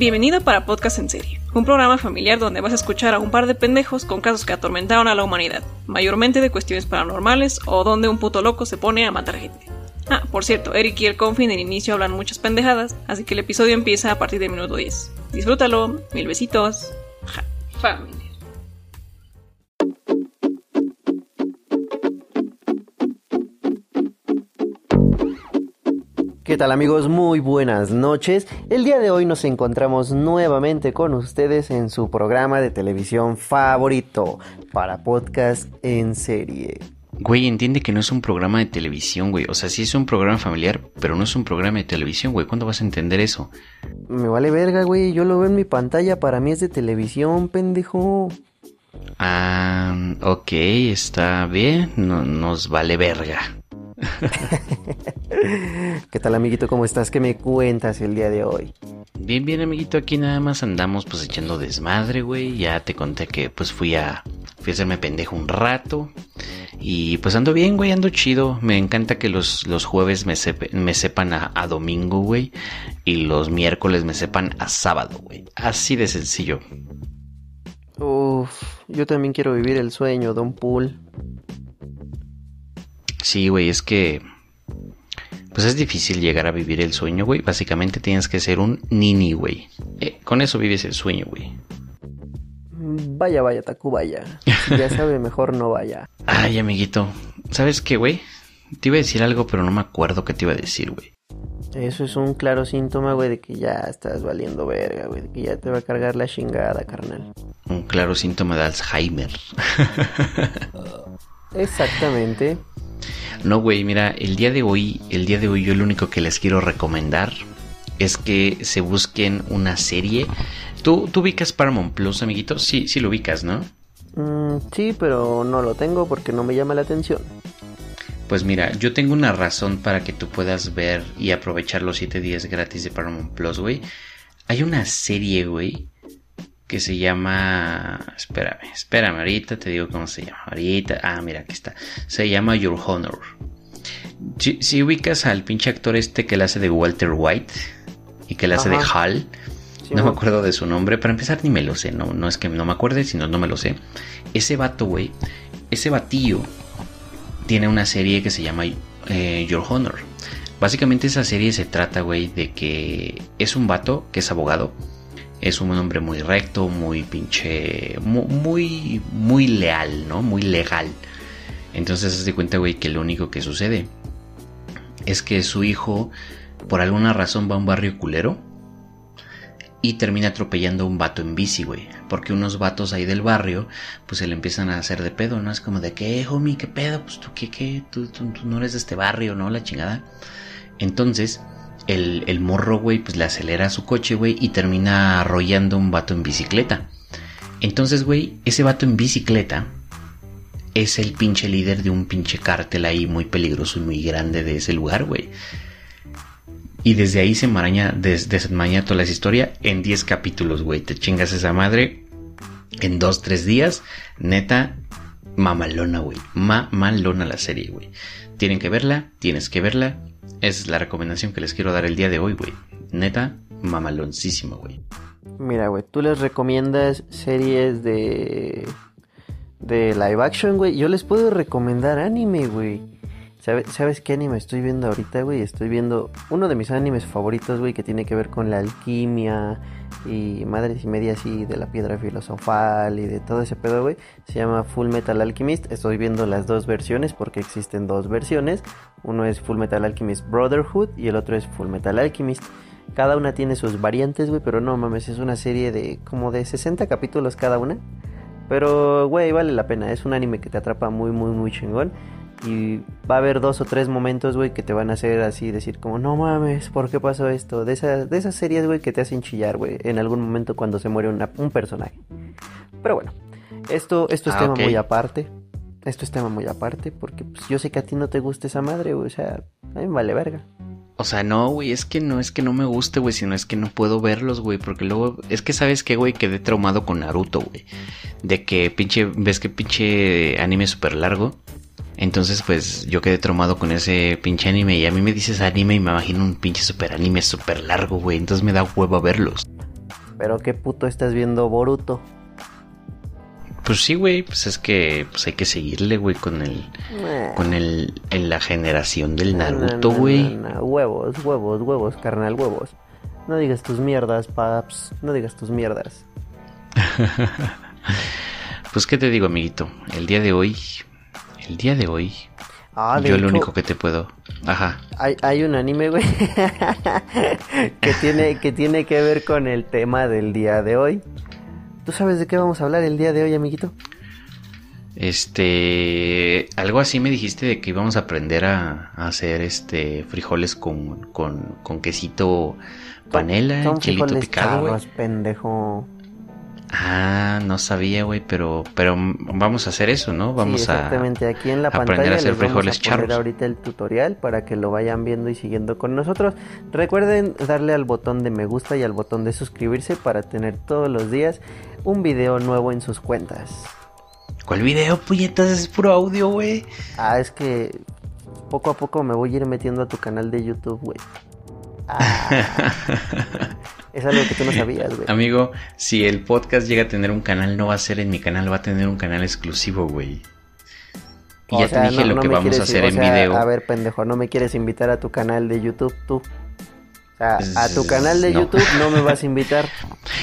Bienvenido para Podcast en Serie, un programa familiar donde vas a escuchar a un par de pendejos con casos que atormentaron a la humanidad, mayormente de cuestiones paranormales o donde un puto loco se pone a matar gente. Ah, por cierto, Eric y el Confi en el inicio hablan muchas pendejadas, así que el episodio empieza a partir del minuto 10. Disfrútalo, mil besitos. Ja, familia. ¿Qué tal amigos? Muy buenas noches. El día de hoy nos encontramos nuevamente con ustedes en su programa de televisión favorito para podcast en serie. Güey, entiende que no es un programa de televisión, güey. O sea, sí es un programa familiar, pero no es un programa de televisión, güey. ¿Cuándo vas a entender eso? Me vale verga, güey. Yo lo veo en mi pantalla. Para mí es de televisión, pendejo. Ah, ok, está bien. No, nos vale verga. ¿Qué tal, amiguito? ¿Cómo estás? ¿Qué me cuentas el día de hoy? Bien, bien, amiguito. Aquí nada más andamos pues echando desmadre, güey. Ya te conté que pues fui a, fui a hacerme pendejo un rato. Y pues ando bien, güey, ando chido. Me encanta que los, los jueves me, me sepan a, a domingo, güey. Y los miércoles me sepan a sábado, güey. Así de sencillo. Uf, yo también quiero vivir el sueño, Don Pool. Sí, güey, es que. Pues es difícil llegar a vivir el sueño, güey. Básicamente tienes que ser un nini, güey. Eh, con eso vives el sueño, güey. Vaya, vaya, Tacubaya. Si ya sabe, mejor no vaya. Ay, amiguito. ¿Sabes qué, güey? Te iba a decir algo, pero no me acuerdo qué te iba a decir, güey. Eso es un claro síntoma, güey, de que ya estás valiendo verga, güey. De que ya te va a cargar la chingada, carnal. Un claro síntoma de Alzheimer. Exactamente. No, güey, mira, el día de hoy, el día de hoy yo lo único que les quiero recomendar es que se busquen una serie. ¿Tú, tú ubicas Paramount Plus, amiguito? Sí, sí lo ubicas, ¿no? Mm, sí, pero no lo tengo porque no me llama la atención. Pues mira, yo tengo una razón para que tú puedas ver y aprovechar los 7 días gratis de Paramount Plus, güey. Hay una serie, güey, que se llama... Espérame, espérame, ahorita te digo cómo se llama. Ahorita... Ah, mira, aquí está. Se llama Your Honor. Si, ubicas al pinche actor este que le hace de Walter White y que le hace de Hal, no me acuerdo de su nombre. Para empezar, ni me lo sé. No, no es que no me acuerde, sino no me lo sé. Ese vato, güey, ese batillo tiene una serie que se llama eh, Your Honor. Básicamente esa serie se trata, güey, de que es un vato que es abogado es un hombre muy recto, muy pinche, muy, muy leal, ¿no? Muy legal. Entonces se cuenta, güey, que lo único que sucede es que su hijo, por alguna razón, va a un barrio culero y termina atropellando a un vato en bici, güey. Porque unos vatos ahí del barrio, pues se le empiezan a hacer de pedo, ¿no? Es como de, ¿qué, homie? ¿Qué pedo? Pues tú, ¿qué, qué? Tú, tú no eres de este barrio, ¿no? La chingada. Entonces, el, morro, güey, pues le acelera su coche, güey, y termina arrollando un vato en bicicleta. Entonces, güey, ese vato en bicicleta es el pinche líder de un pinche cártel ahí muy peligroso y muy grande de ese lugar, güey. Y desde ahí se maraña, desenmaña toda la historia en 10 capítulos, güey. Te chingas esa madre en 2, 3 días. Neta, mamalona, güey. Mamalona la serie, güey. Tienen que verla, tienes que verla. Esa es la recomendación que les quiero dar el día de hoy, güey. Neta, mamaloncísimo, güey. Mira, güey, tú les recomiendas series de. de live action, güey. Yo les puedo recomendar anime, güey. ¿Sabes, ¿Sabes qué anime estoy viendo ahorita, güey? Estoy viendo uno de mis animes favoritos, güey, que tiene que ver con la alquimia y madres y media así de la piedra filosofal y de todo ese pedo, güey. Se llama Full Metal Alchemist. Estoy viendo las dos versiones porque existen dos versiones. Uno es Full Metal Alchemist Brotherhood y el otro es Full Metal Alchemist. Cada una tiene sus variantes, güey, pero no mames, es una serie de como de 60 capítulos cada una. Pero, güey, vale la pena. Es un anime que te atrapa muy, muy, muy chingón. Y va a haber dos o tres momentos, güey, que te van a hacer así, decir como, no mames, ¿por qué pasó esto? De, esas de esas series, güey, que te hacen chillar, güey, en algún momento cuando se muere un personaje. Pero bueno, esto, esto es ah, tema muy aparte. Esto es tema muy aparte, porque pues, yo sé que a ti no te gusta esa madre, güey, o sea, a mí me vale verga. O sea, no, güey, es que no es que no me guste, güey, sino es que no puedo verlos, güey, porque luego, es que sabes que, güey, quedé traumado con Naruto, güey. De que pinche, ves que pinche anime súper largo. Entonces, pues yo quedé traumado con ese pinche anime. Y a mí me dices anime y me imagino un pinche super anime súper largo, güey. Entonces me da huevo a verlos. Pero qué puto estás viendo Boruto. Pues sí, güey, pues es que pues hay que seguirle, güey, con el con el en la generación del Naruto, güey. Huevos, huevos, huevos, carnal, huevos. No digas tus mierdas, paps. No digas tus mierdas. Pues qué te digo, amiguito, el día de hoy, el día de hoy, Ah, de yo hecho, lo único que te puedo, ajá, hay, hay un anime, güey, que tiene, que tiene que ver con el tema del día de hoy. ¿Tú sabes de qué vamos a hablar el día de hoy, amiguito? este, algo así me dijiste de que íbamos a aprender a, a hacer este frijoles con, con, con quesito panela, Son chilito picado, pendejo. Ah, no sabía, güey, pero, pero vamos a hacer eso, ¿no? Vamos sí, a, exactamente. Aquí en la aprender pantalla a hacer les vamos frijoles a poner ahorita el tutorial para que lo vayan viendo y siguiendo con nosotros. Recuerden darle al botón de me gusta y al botón de suscribirse para tener todos los días un video nuevo en sus cuentas. ¿Cuál video, puñetas? Es puro audio, güey. Ah, es que poco a poco me voy a ir metiendo a tu canal de YouTube, güey. Ah, es algo que tú no sabías, güey. Amigo, si el podcast llega a tener un canal, no va a ser en mi canal, va a tener un canal exclusivo, güey. Y O ya sea, te dije no- lo no que vamos a hacer o en video. A ver, pendejo, no me quieres invitar a tu canal de YouTube, tú. A tu Pues, canal de no. YouTube no me vas a invitar.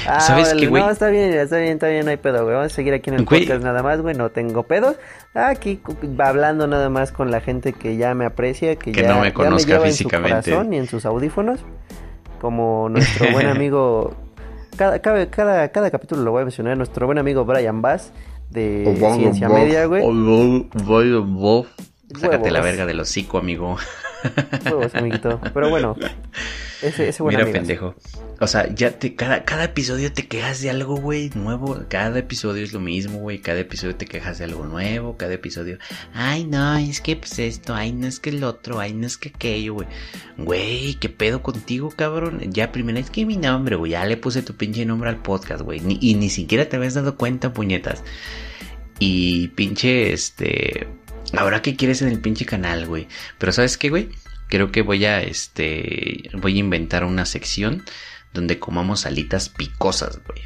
Ah, ¿Sabes órale, qué, güey? No, está bien, está bien, está bien, no hay pedo, güey. Vamos a seguir aquí en el Güey. podcast nada más, güey. No tengo pedos. Aquí hablando nada más con la gente que ya me aprecia, que, Que ya, no me ya conozca lleva físicamente. en su corazón y en sus audífonos. Como nuestro buen amigo. Cada, cada, cada, cada capítulo lo voy a mencionar. Nuestro buen amigo Brian Bass de Ciencia Media, güey. Sácate la verga del hocico, amigo. Huevos, amiguito. Pero bueno, ese, ese buen Mira, amigo. pendejo. O sea, ya te, cada, cada episodio te quejas de algo, güey, nuevo. Cada episodio es lo mismo, güey. Cada episodio te quejas de algo nuevo. Cada episodio, ay, no, es que pues esto, ay, no es que el otro, ay, no es que aquello, güey. Güey, ¿qué pedo contigo, cabrón? Ya primero es que mi nombre, güey. Ya le puse tu pinche nombre al podcast, güey. Ni- y ni siquiera te habías dado cuenta, puñetas. Y pinche, este. Ahora qué quieres en el pinche canal, güey. Pero ¿sabes qué, güey? Creo que voy a, este. Voy a inventar una sección donde comamos alitas picosas, güey.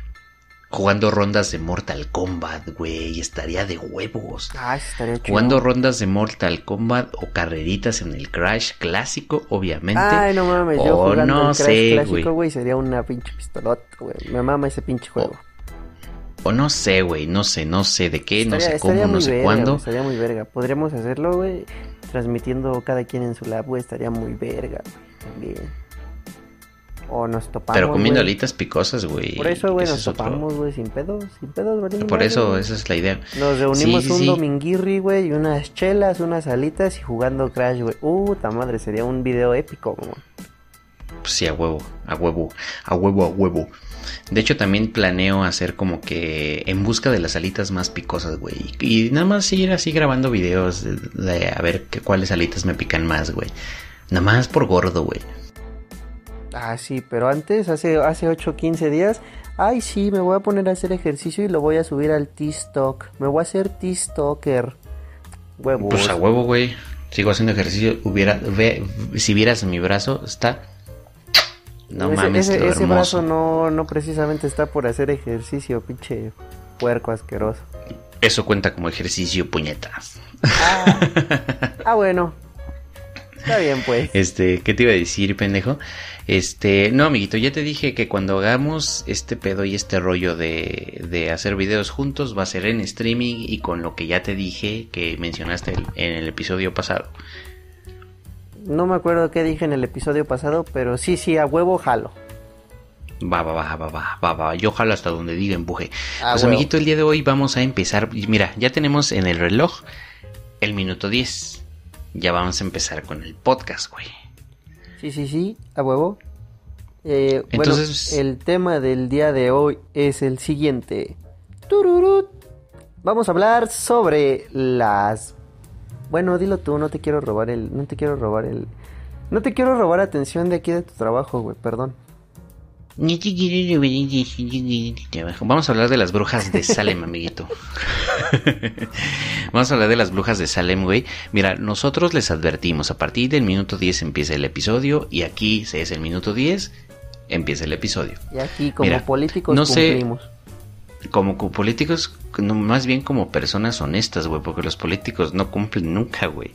Jugando rondas de Mortal Kombat, güey. Estaría de huevos. Ah, estaría chido. Jugando rondas de Mortal Kombat o carreritas en el Crash clásico, obviamente. Ay, no mames, yo O jugando no el Crash sé, clásico, güey. güey, sería una pinche pistolota, güey. Me mama ese pinche juego. O no sé, güey. No sé, no sé de qué, no sé cómo, no sé verga, cuándo. estaría muy verga. Podríamos hacerlo, güey, transmitiendo cada quien en su lab, güey, estaría muy verga, güey, también. O nos topamos, Pero comiendo alitas picosas, güey. Por eso, güey, nos es topamos, güey, sin pedos, sin pedos, Por madre, eso, esa es la idea. Nos reunimos Sí, sí, un sí. dominguirri, güey, y unas chelas, unas alitas y jugando Crash, güey. Uh, ta madre, sería un video épico, güey. Pues sí, a huevo, a huevo, a huevo, a huevo. De hecho, también planeo hacer como que en busca de las alitas más picosas, güey. Y nada más ir así grabando videos de, de a ver qué, cuáles alitas me pican más, güey. Nada más por gordo, güey. Ah, sí, pero antes, hace, hace 8 15 días, ay, sí, me voy a poner a hacer ejercicio y lo voy a subir al T-Stock. Me voy a hacer T-Stocker. Huevos. Pues a huevo, güey. Sigo haciendo ejercicio. Hubiera, ve, si vieras mi brazo, está. No ese, mames, ese, ese brazo no, no precisamente está por hacer ejercicio, pinche puerco asqueroso. Eso cuenta como ejercicio, puñetas. Ah, ah, bueno. Está bien, pues. Este, ¿qué te iba a decir, pendejo? Este, no, amiguito, ya te dije que cuando hagamos este pedo y este rollo de, de hacer videos juntos va a ser en streaming y con lo que ya te dije que mencionaste el- en el episodio pasado. No me acuerdo qué dije en el episodio pasado, pero sí, sí, a huevo jalo. Va, va, va, va, va, va, va. Yo jalo hasta donde diga empuje. Ah, pues, huevo. amiguito, el día de hoy vamos a empezar. Mira, ya tenemos en el reloj el minuto 10. Ya vamos a empezar con el podcast, güey. Sí, sí, sí, a huevo. Eh, Entonces- bueno, el tema del día de hoy es el siguiente. Tururut. Vamos a hablar sobre las... Bueno, dilo tú, no te quiero robar el... No te quiero robar el... No te quiero robar atención de aquí de tu trabajo, güey, perdón. Vamos a hablar de las brujas de Salem, amiguito. Vamos a hablar de las brujas de Salem, güey. Mira, nosotros les advertimos, a partir del minuto 10 empieza el episodio y aquí se es el minuto 10. empieza el episodio. Y aquí como políticos no cumplimos. Sé, como políticos, más bien como personas honestas, güey, porque los políticos no cumplen nunca, güey.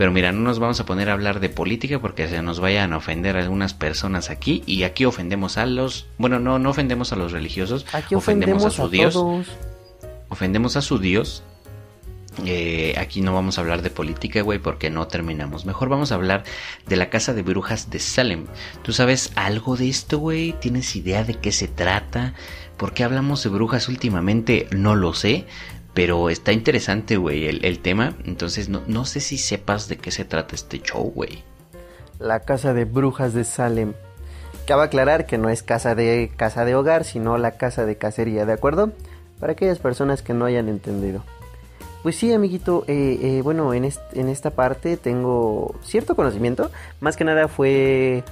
Pero mira, no nos vamos a poner a hablar de política porque se nos vayan a ofender algunas personas aquí. Y aquí ofendemos a los. Bueno, no, no ofendemos a los religiosos. Aquí ofendemos, a su Dios. Ofendemos a su Dios. Eh, aquí no vamos a hablar de política, güey, porque no terminamos. Mejor vamos a hablar de la casa de brujas de Salem. ¿Tú sabes algo de esto, güey? ¿Tienes idea de qué se trata? ¿Por qué hablamos de brujas últimamente? No lo sé. Pero está interesante, güey, el, tema. Entonces, no, no sé si sepas de qué se trata este show, güey. La casa de brujas de Salem. Cabe aclarar que no es casa de casa de hogar, sino la casa de cacería, ¿de acuerdo? Para aquellas personas que no hayan entendido. Pues sí, amiguito, eh, eh, bueno, en, en esta parte tengo cierto conocimiento. Más que nada fue,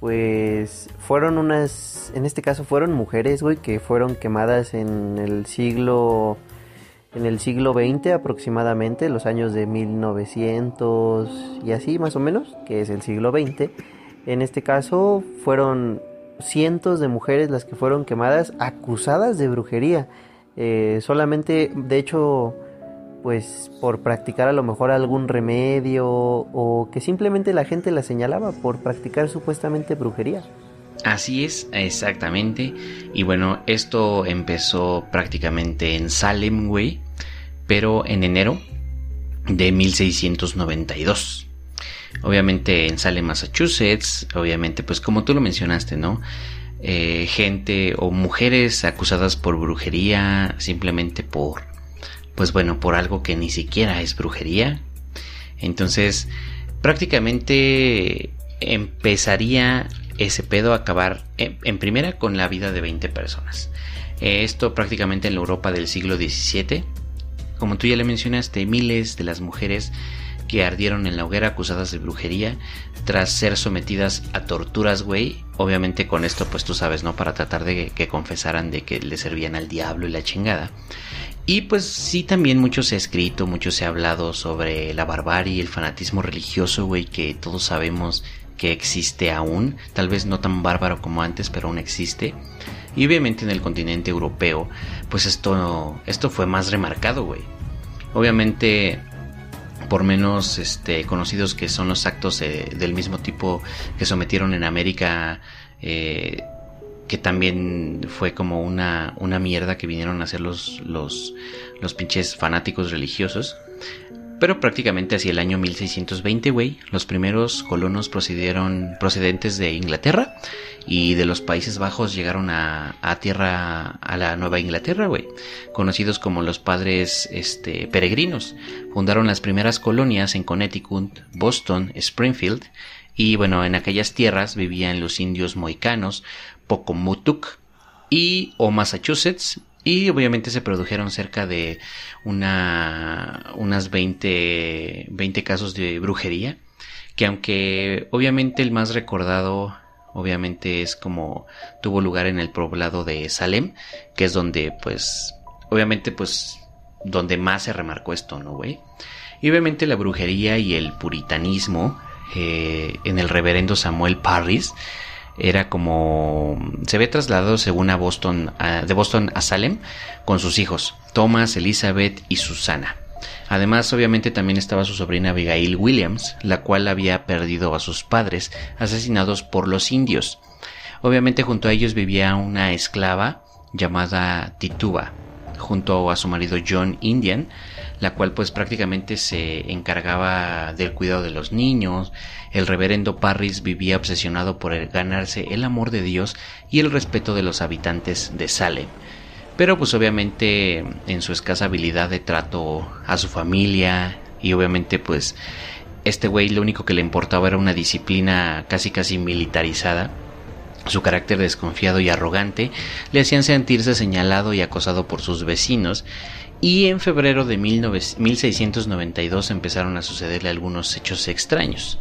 pues, fueron unas, en este caso fueron mujeres, güey, que fueron quemadas en el siglo en el siglo XX aproximadamente, los años de 1900 y así más o menos, que es el siglo XX. En este caso fueron cientos de mujeres las que fueron quemadas acusadas de brujería. Eh, solamente, de hecho, pues por practicar a lo mejor algún remedio o que simplemente la gente la señalaba por practicar supuestamente brujería. Así es, exactamente. Y bueno, esto empezó prácticamente en Salem, güey, pero en enero de 1692. Obviamente en Salem, Massachusetts, obviamente, pues como tú lo mencionaste, ¿no? Eh, gente o mujeres acusadas por brujería, simplemente por, pues bueno, por algo que ni siquiera es brujería. Entonces, prácticamente empezaría ese pedo acabar en, primera con la vida de 20 personas. Eh, esto prácticamente en la Europa del siglo XVII. Como tú ya le mencionaste, miles de las mujeres que ardieron en la hoguera acusadas de brujería tras ser sometidas a torturas, güey. Obviamente con esto, pues tú sabes, ¿no? Para tratar de que confesaran de que le servían al diablo y la chingada. Y pues sí, también mucho se ha escrito, mucho se ha hablado sobre la barbarie el fanatismo religioso, güey, que todos sabemos que existe aún, tal vez no tan bárbaro como antes, pero aún existe. Y obviamente en el continente europeo, pues esto, esto fue más remarcado, güey. Obviamente, por menos este, conocidos que son los actos del mismo tipo que sometieron en América, eh, que también fue como una, una mierda que vinieron a hacer los, los, los pinches fanáticos religiosos. Pero prácticamente hacia el año 1620, güey, los primeros colonos procedieron procedentes de Inglaterra y de los Países Bajos llegaron a, tierra a la Nueva Inglaterra, güey, conocidos como los padres este, peregrinos. Fundaron las primeras colonias en Connecticut, Boston, Springfield y bueno, en aquellas tierras vivían los indios moicanos, Pocomutuk y o Massachusetts y obviamente se produjeron cerca de una, unas 20, 20 casos de brujería. Que aunque obviamente el más recordado obviamente es como tuvo lugar en el poblado de Salem, que es donde pues obviamente pues donde más se remarcó esto, ¿no, güey? Y obviamente la brujería y el puritanismo eh, en el reverendo Samuel Parris era como se ve trasladado según a Boston de Boston a Salem con sus hijos Thomas, Elizabeth y Susana. Además, obviamente también estaba su sobrina Abigail Williams, la cual había perdido a sus padres asesinados por los indios. Obviamente junto a ellos vivía una esclava llamada Tituba, junto a su marido John Indian, la cual pues prácticamente se encargaba del cuidado de los niños. El reverendo Parris vivía obsesionado por ganarse el amor de Dios y el respeto de los habitantes de Salem. Pero pues obviamente en su escasa habilidad de trato a su familia y obviamente pues este güey lo único que le importaba era una disciplina casi casi militarizada. Su carácter desconfiado y arrogante le hacían sentirse señalado y acosado por sus vecinos y en febrero de 1692 empezaron a sucederle algunos hechos extraños.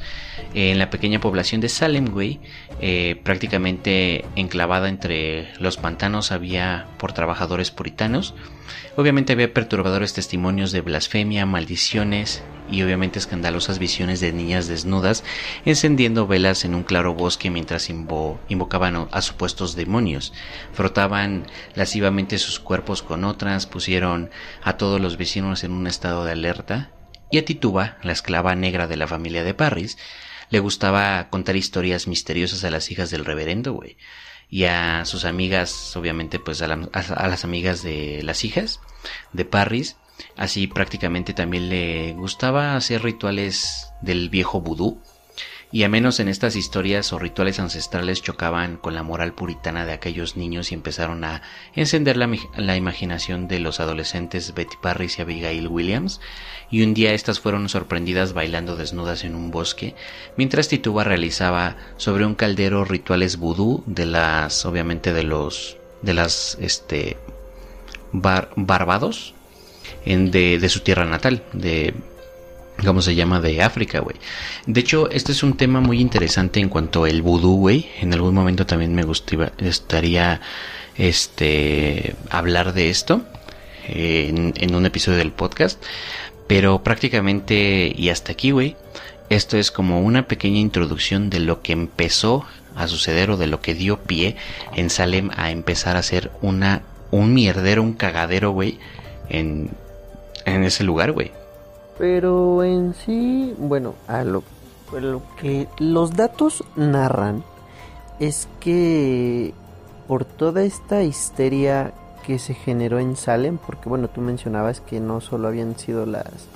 En la pequeña población de Salem, eh, prácticamente enclavada entre los pantanos había por trabajadores puritanos. Obviamente había perturbadores testimonios de blasfemia, maldiciones y obviamente escandalosas visiones de niñas desnudas encendiendo velas en un claro bosque mientras invocaban a supuestos demonios. Frotaban lascivamente sus cuerpos con otras, pusieron a todos los vecinos en un estado de alerta y a Tituba, la esclava negra de la familia de Parris, le gustaba contar historias misteriosas a las hijas del reverendo, güey. Y a sus amigas, obviamente, pues a, las amigas de las hijas de Parris. Así prácticamente también le gustaba hacer rituales del viejo vudú y a menos en estas historias o rituales ancestrales chocaban con la moral puritana de aquellos niños y empezaron a encender la, imaginación de los adolescentes Betty Parris y Abigail Williams, y un día estas fueron sorprendidas bailando desnudas en un bosque, mientras Tituba realizaba sobre un caldero rituales vudú de las, obviamente de los, de las, este, barbados, en, de, de su tierra natal, de ¿Cómo se llama? De África, güey. De hecho, este es un tema muy interesante en cuanto al vudú, güey. En algún momento también me gustaría este, hablar de esto en un episodio del podcast. Pero prácticamente, y hasta aquí, güey, esto es como una pequeña introducción de lo que empezó a suceder o de lo que dio pie en Salem a empezar a hacer una, un mierdero, un cagadero, güey, en, en ese lugar, güey. Pero en sí, bueno, a lo, lo que los datos narran es que por toda esta histeria que se generó en Salem, porque bueno, tú mencionabas que no solo habían sido las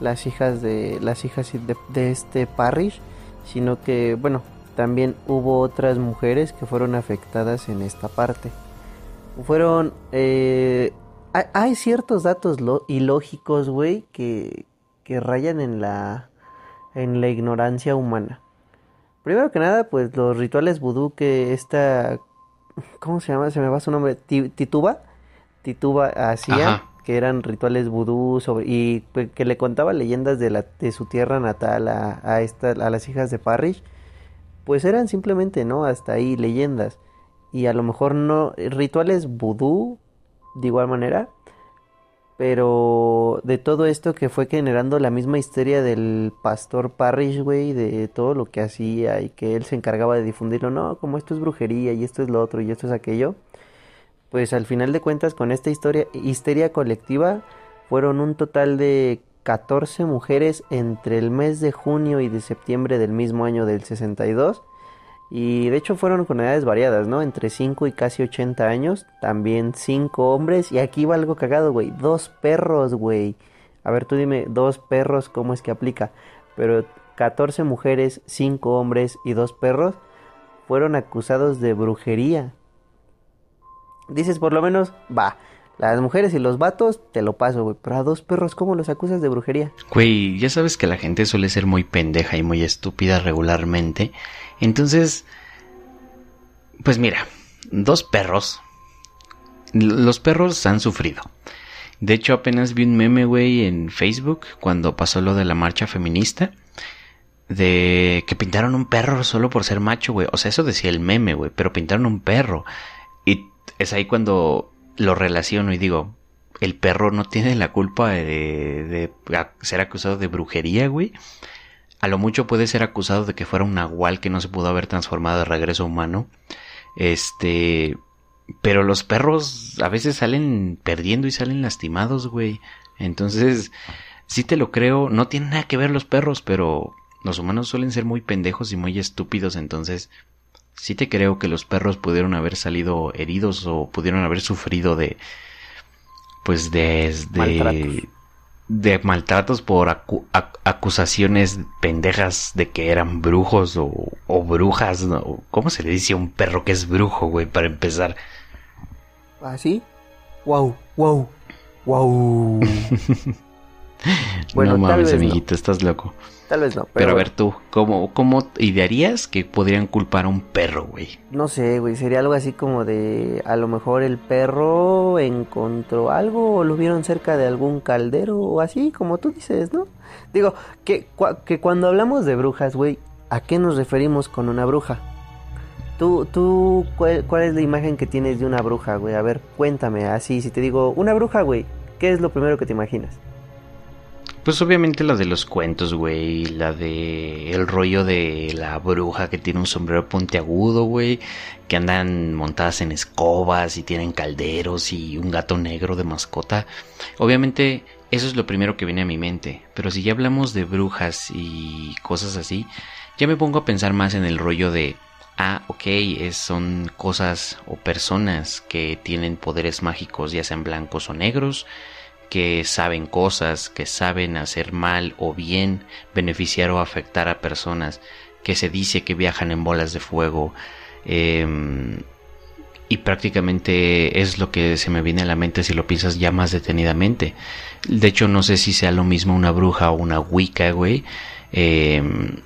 las hijas de las hijas de, este parish, sino que bueno, también hubo otras mujeres que fueron afectadas en esta parte. Fueron eh, hay, ciertos datos ilógicos, güey, que, que rayan en la en la ignorancia humana. Primero que nada, pues los rituales vudú que esta ¿cómo se llama? Se me va su nombre, Tituba, Tituba hacía, que eran rituales vudú sobre y pues, que le contaba leyendas de la de su tierra natal a a, esta, a las hijas de Parrish, pues eran simplemente, ¿no? Hasta ahí leyendas y a lo mejor no rituales vudú de igual manera pero de todo esto que fue generando la misma historia del pastor Parrish, güey, de todo lo que hacía y que él se encargaba de difundirlo, no, como esto es brujería y esto es lo otro y esto es aquello, pues al final de cuentas con esta historia, histeria colectiva fueron un total de 14 mujeres entre el mes de junio y de septiembre del mismo año del 62 y de hecho fueron con edades variadas, ¿no? Entre 5 y casi 80 años. También 5 hombres. Y aquí va algo cagado, güey. Dos perros, güey. A ver, tú dime, dos perros, ¿cómo es que aplica? Pero 14 mujeres, 5 hombres y dos perros fueron acusados de brujería. Dices, por lo menos, va. Las mujeres y los vatos, te lo paso, güey. Pero a dos perros, ¿cómo los acusas de brujería? Güey, ya sabes que la gente suele ser muy pendeja y muy estúpida regularmente. Entonces, pues mira, dos perros. Los perros han sufrido. De hecho, apenas vi un meme, güey, en Facebook cuando pasó lo de la marcha feminista. De que pintaron un perro solo por ser macho, güey. O sea, eso decía el meme, güey. Pero pintaron un perro. Y es ahí cuando lo relaciono y digo, el perro no tiene la culpa de, de ser acusado de brujería, güey. A lo mucho puede ser acusado de que fuera un nahual que no se pudo haber transformado de regreso humano. Este. Pero los perros a veces salen perdiendo y salen lastimados, güey. Entonces, sí te lo creo. No tiene nada que ver los perros, pero los humanos suelen ser muy pendejos y muy estúpidos. Entonces, sí te creo que los perros pudieron haber salido heridos o pudieron haber sufrido de. Pues desde de maltratos por acusaciones pendejas de que eran brujos o, brujas. ¿no? ¿Cómo se le dice a un perro que es brujo, güey, para empezar? ¿Ah, sí? ¡Wow! ¡Wow! ¡Wow! bueno, no mames, amiguito, estás loco. Tal vez no. Pero, a ver tú, ¿cómo, ¿cómo idearías que podrían culpar a un perro, güey? No sé, güey, sería algo así como de a lo mejor el perro encontró algo o lo vieron cerca de algún caldero o así, como tú dices, ¿no? Digo, que, que cuando hablamos de brujas, güey, ¿a qué nos referimos con una bruja? Tú, tú, ¿cuál, ¿cuál, es la imagen que tienes de una bruja, güey? A ver, cuéntame, así, si te digo, una bruja, güey, ¿qué es lo primero que te imaginas? Pues obviamente la de los cuentos, güey, la de el rollo de la bruja que tiene un sombrero puntiagudo, güey, que andan montadas en escobas y tienen calderos y un gato negro de mascota. Obviamente eso es lo primero que viene a mi mente, pero si ya hablamos de brujas y cosas así, ya me pongo a pensar más en el rollo de ah, ok, es, son cosas o personas que tienen poderes mágicos, ya sean blancos o negros, que saben cosas, que saben hacer mal o bien, beneficiar o afectar a personas, que se dice que viajan en bolas de fuego. Em, y prácticamente es lo que se me viene a la mente si lo piensas ya más detenidamente. De hecho, no sé si sea lo mismo una bruja o una wicca, güey. Eh,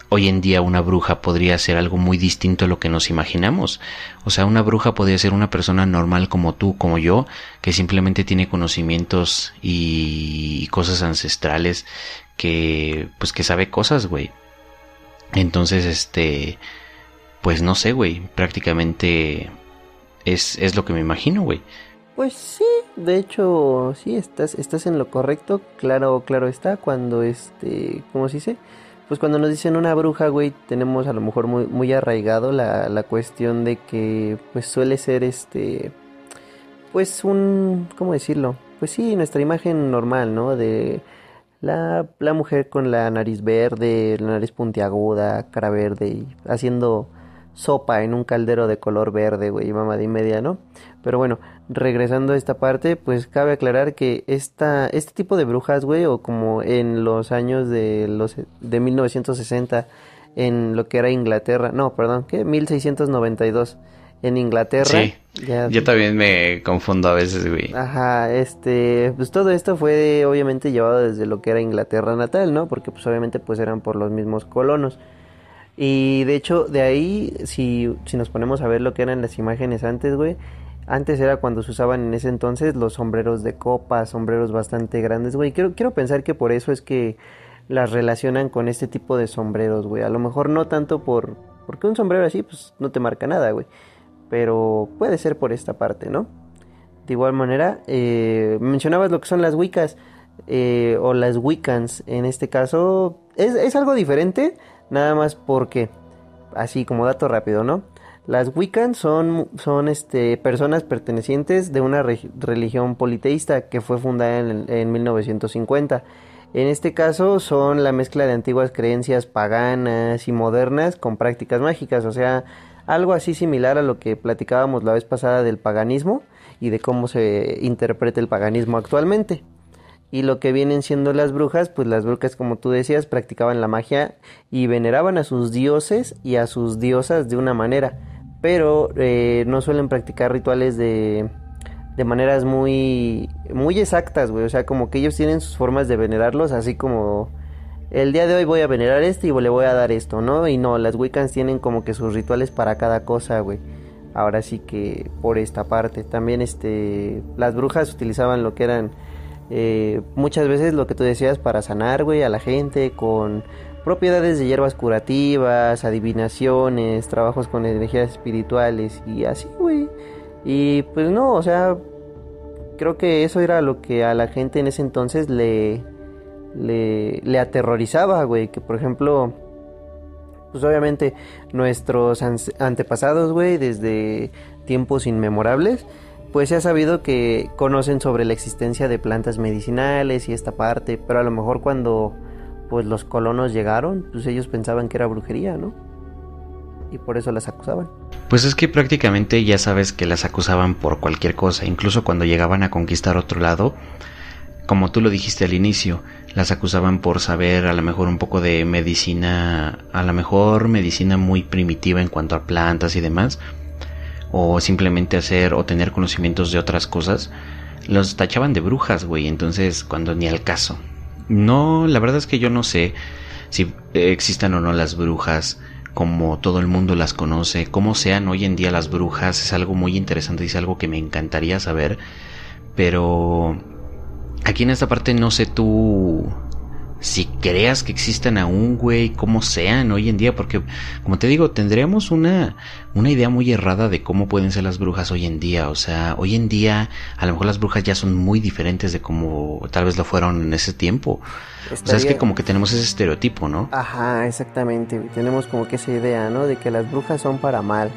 hoy en día una bruja podría ser algo muy distinto a lo que nos imaginamos. O sea, una bruja podría ser una persona normal como tú, como yo, que simplemente tiene conocimientos y cosas ancestrales que, pues que sabe cosas, güey. Entonces, este, pues no sé, güey, prácticamente es, es lo que me imagino, güey. Pues sí, de hecho, sí, estás, estás en lo correcto, claro, claro está, cuando este, ¿cómo se dice? Pues cuando nos dicen una bruja, güey, tenemos a lo mejor muy, muy arraigado la, la cuestión de que pues suele ser este, pues un, ¿cómo decirlo? Pues sí, nuestra imagen normal, ¿no? De la, la mujer con la nariz verde, la nariz puntiaguda, cara verde y haciendo sopa en un caldero de color verde, güey, mamá de media, ¿no? Pero bueno, regresando a esta parte, pues cabe aclarar que esta, este tipo de brujas, güey, o como en los años de los de 1960 en lo que era Inglaterra, no, perdón, ¿qué? 1692 en Inglaterra. Sí, yo también me confundo a veces, güey. Ajá, este, pues todo esto fue obviamente llevado desde lo que era Inglaterra natal, ¿no? Porque pues obviamente pues eran por los mismos colonos. Y de hecho, de ahí, si, si nos ponemos a ver lo que eran las imágenes antes, güey, antes era cuando se usaban en ese entonces los sombreros de copa, sombreros bastante grandes, güey. Quiero, quiero pensar que por eso es que las relacionan con este tipo de sombreros, güey. A lo mejor no tanto por... Porque un sombrero así, pues no te marca nada, güey. Pero puede ser por esta parte, ¿no? De igual manera, eh, mencionabas lo que son las Wiccas. Eh, o las Wiccans. En este caso, es, es algo diferente Nada más porque, así como dato rápido, ¿no? Las Wiccan son, son este, personas pertenecientes de una religión politeísta que fue fundada en, en 1950. En este caso son la mezcla de antiguas creencias paganas y modernas con prácticas mágicas, o sea, algo así similar a lo que platicábamos la vez pasada del paganismo y de cómo se interpreta el paganismo actualmente. Y lo que vienen siendo las brujas, pues las brujas, como tú decías, practicaban la magia y veneraban a sus dioses y a sus diosas de una manera. Pero eh, no suelen practicar rituales de, de maneras muy, muy exactas, güey. O sea, como que ellos tienen sus formas de venerarlos, así como el día de hoy voy a venerar este y le voy a dar esto, ¿no? Y no, las Wiccans tienen como que sus rituales para cada cosa, güey. Ahora sí que por esta parte. También este, las brujas utilizaban lo que eran eh, muchas veces lo que tú decías para sanar, güey, a la gente con propiedades de hierbas curativas, adivinaciones, trabajos con energías espirituales y así, güey. Y pues no, o sea, creo que eso era lo que a la gente en ese entonces le, le, le aterrorizaba, güey. Que por ejemplo, pues obviamente nuestros antepasados, güey, desde tiempos inmemorables, pues se ha sabido que conocen sobre la existencia de plantas medicinales y esta parte, pero a lo mejor cuando pues los colonos llegaron, pues ellos pensaban que era brujería, ¿no? Y por eso las acusaban. Pues es que prácticamente ya sabes que las acusaban por cualquier cosa, incluso cuando llegaban a conquistar otro lado, como tú lo dijiste al inicio, las acusaban por saber a lo mejor un poco de medicina, a lo mejor medicina muy primitiva en cuanto a plantas y demás, o simplemente hacer o tener conocimientos de otras cosas, los tachaban de brujas, güey, entonces cuando ni al caso. No, la verdad es que yo no sé si existan o no las brujas como todo el mundo las conoce, cómo sean hoy en día las brujas, es algo muy interesante y es algo que me encantaría saber, pero aquí en esta parte no sé tú si creas que existan aún, güey, como sean hoy en día, porque como te digo, tendríamos una, una idea muy errada de cómo pueden ser las brujas hoy en día. O sea, hoy en día a lo mejor las brujas ya son muy diferentes de como tal vez lo fueron en ese tiempo. O sea, es que como que tenemos ese estereotipo, ¿no? Ajá, exactamente. Tenemos como que esa idea, ¿no? De que las brujas son para mal.